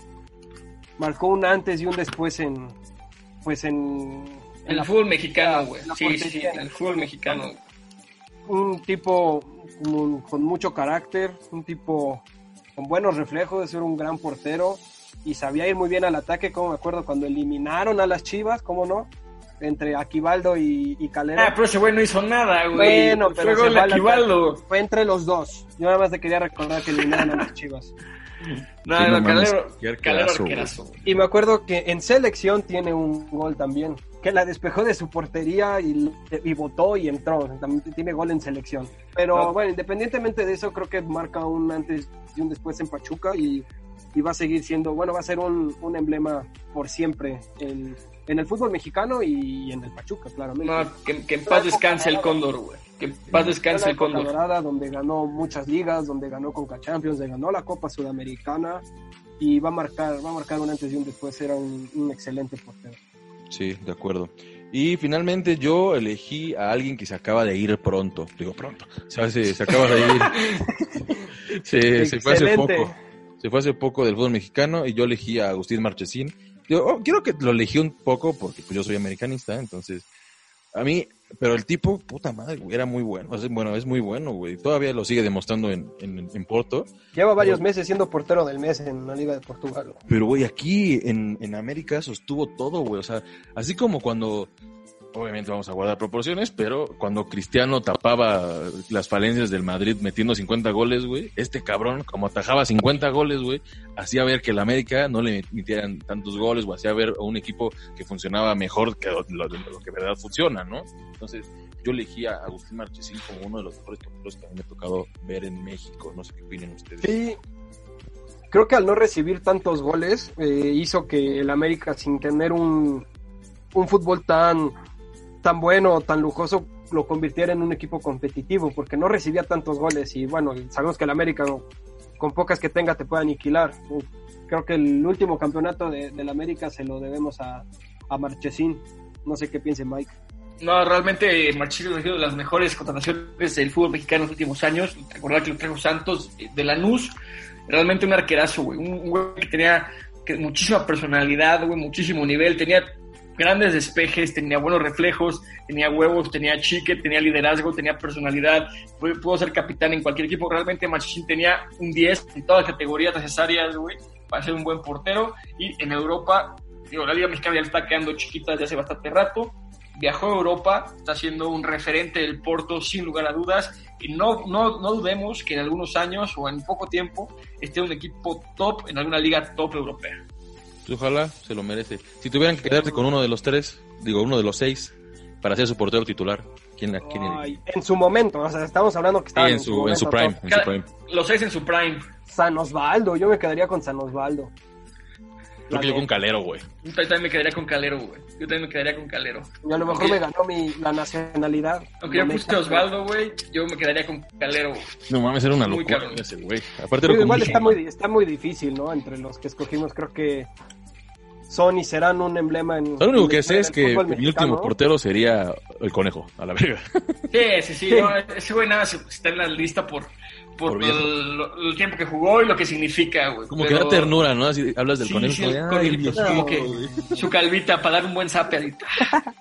marcó un antes y un después en, pues en, En el fútbol mexicano, güey. Sí, sí, en el fútbol mexicano. un tipo con, con mucho carácter, un tipo con buenos reflejos de ser un gran portero y sabía ir muy bien al ataque, como me acuerdo cuando eliminaron a las Chivas, ¿cómo no? Entre Aquivaldo y, y Calero. Ah, pero ese güey no hizo nada, güey. Bueno, pero Fue Aquivaldo. Fue entre los dos. Yo nada más te quería recordar que eliminaron a las Chivas. [laughs] No, Sí, no, no Calero, Calero arquerazo. Y me acuerdo que en selección tiene un gol también, que la despejó de su portería y, y votó y entró. También tiene gol en selección. Pero No. bueno, independientemente de eso, creo que marca un antes y un después en Pachuca y, y va a seguir siendo, bueno, va a ser un, un emblema por siempre en, en el fútbol mexicano y en el Pachuca, claramente. No, que, que en paz descanse el cóndor, güey. Que en paz descanse el cóndor. dorada donde ganó muchas ligas, donde ganó Conca Champions, donde ganó la Copa Sudamericana y va a marcar, va a marcar un antes y un después. Era un, un excelente portero. Sí, de acuerdo. Y finalmente yo elegí a alguien que se acaba de ir pronto. Digo pronto. Se, se, se acaba de ir. [laughs] se, se fue hace poco. Se fue hace poco del fútbol mexicano y yo elegí a Agustín Marchesín. Yo oh, quiero que lo elegí un poco porque pues, yo soy americanista, entonces a mí, pero el tipo, puta madre, güey, era muy bueno. Bueno, es muy bueno, güey. Todavía lo sigue demostrando en, en, en Porto. Lleva varios meses siendo portero del mes en la Liga de Portugal. Pero, güey, aquí en, en América sostuvo todo, güey. O sea, así como cuando, obviamente vamos a guardar proporciones, pero cuando Cristiano tapaba las falencias del Madrid metiendo 50 goles, güey, este cabrón, como atajaba 50 goles, güey, hacía ver que el América no le metieran tantos goles o hacía ver un equipo que funcionaba mejor que lo, que de verdad funciona, ¿no? Entonces, yo elegí a Agustín Marchesín como uno de los mejores porteros que a mí me ha tocado ver en México. No sé qué opinan ustedes. Sí, creo que al no recibir tantos goles eh, hizo que el América, sin tener un, un fútbol tan, tan bueno, tan lujoso, lo convirtiera en un equipo competitivo, porque no recibía tantos goles y bueno, sabemos que el América con pocas que tenga te puede aniquilar. Creo que el último campeonato de, del América se lo debemos a, a Marchesín. No sé qué piense Mike. No, realmente Marchillo ha sido de las mejores contrataciones del fútbol mexicano en los últimos años. Recordar que lo trajo Santos de Lanús. Realmente un arquerazo, güey. Un güey que tenía muchísima personalidad, güey, muchísimo nivel. Tenía grandes despejes, tenía buenos reflejos, tenía huevos, tenía chique, tenía liderazgo, tenía personalidad. Pudo ser capitán en cualquier equipo. Realmente Marchillo tenía un 10 en todas las categorías necesarias, para ser un buen portero. Y en Europa, digo, la Liga Mexicana ya está quedando chiquita desde hace bastante rato viajó a Europa, está siendo un referente del Porto sin lugar a dudas y no, no, no dudemos que en algunos años o en poco tiempo esté un equipo top en alguna liga top europea. Ojalá se lo merece. Si tuvieran que quedarse con uno de los tres, digo uno de los seis, para ser su portero titular, ¿quién, quién Ay, En su momento, o sea, estamos hablando que estaba sí, en, su, en, su prime, en, su prime, Los seis en su prime. San Osvaldo, yo me quedaría con San Osvaldo. Creo que yo con Calero, güey. Yo también me quedaría con Calero, güey. Yo también me quedaría con Calero. Y a lo mejor me ganó mi, la nacionalidad. Aunque yo puse Osvaldo, güey, yo me quedaría con Calero. No mames, era una locura ese, güey. Aparte era igual está muy, está muy difícil, ¿no? Entre los que escogimos, creo que son y serán un emblema en. Lo único que sé es que mi último portero sería el conejo, a la verga. Sí, sí, sí. No, ese güey nada está en la lista por por, por el, el, tiempo que jugó y lo que significa, güey. Como Pero... que da ternura, ¿no? Así hablas del sí, conejo. Sí, el conejito, no, como que su calvita para dar un buen zape ahorita. [laughs]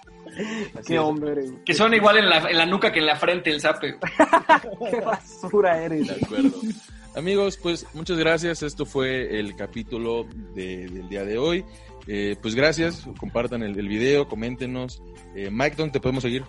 Qué hombre. Que son igual en la, en la nuca que en la frente el zape. [laughs] Qué basura eres. De acuerdo. Amigos, pues muchas gracias. Esto fue el capítulo de, del día de hoy. Eh, pues gracias. Compartan el, el video, coméntenos. Eh, Mike, ¿dónde te podemos seguir?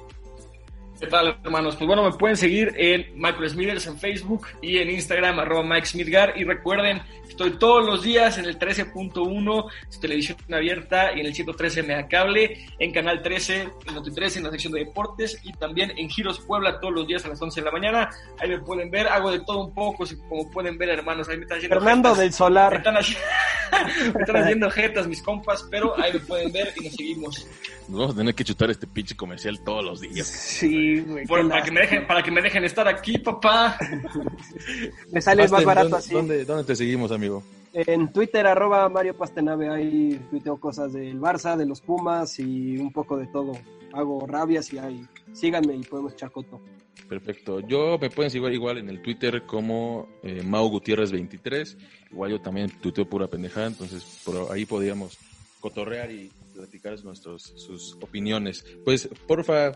¿Qué tal, hermanos? Pues bueno, me pueden seguir en Michael Smithers en Facebook y en Instagram, arroba Mike Smithgar. Y recuerden, estoy todos los días en el 13.1, televisión abierta, y en el 113 Mega Cable, en Canal 13, en Noti 13, en la sección de deportes, y también en Giros Puebla todos los días a las 11 de la mañana. Ahí me pueden ver, hago de todo un poco, como pueden ver, hermanos. Ahí me están haciendo Fernando jetas. del Solar. Me están, haciendo, [laughs] me están haciendo jetas mis compas, pero ahí me pueden ver y nos seguimos. Nos vamos a tener que chutar este pinche comercial todos los días. Sí, güey. Por, para, que me dejen, para que me dejen estar aquí, papá. [laughs] me sale más barato ¿dónde, así. ¿dónde, ¿Dónde te seguimos, amigo? En Twitter, arroba Mario Pastenave, ahí tuiteo cosas del Barça, de los Pumas y un poco de todo. Hago rabias y ahí síganme y podemos echar coto. Perfecto. Yo me pueden seguir igual en el Twitter como eh, Mau Gutiérrez 23. Igual yo también tuiteo pura pendejada, entonces por ahí podríamos cotorrear y platicar nuestros, sus opiniones. Pues, porfa,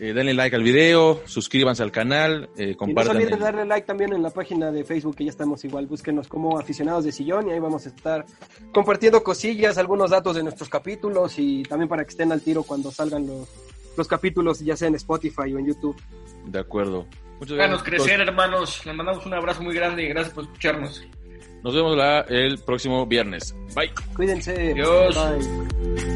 eh, denle like al video, suscríbanse al canal, eh, compartan. Y no se olviden el... darle like también en la página de Facebook, que ya estamos igual. Búsquenos como aficionados de sillón y ahí vamos a estar compartiendo cosillas, algunos datos de nuestros capítulos y también para que estén al tiro cuando salgan los, los capítulos, ya sea en Spotify o en YouTube. De acuerdo. Muchas gracias. crecer, hermanos. Les mandamos un abrazo muy grande y gracias por escucharnos. Nos vemos la, el próximo viernes. Bye. Cuídense. Adiós. Bye.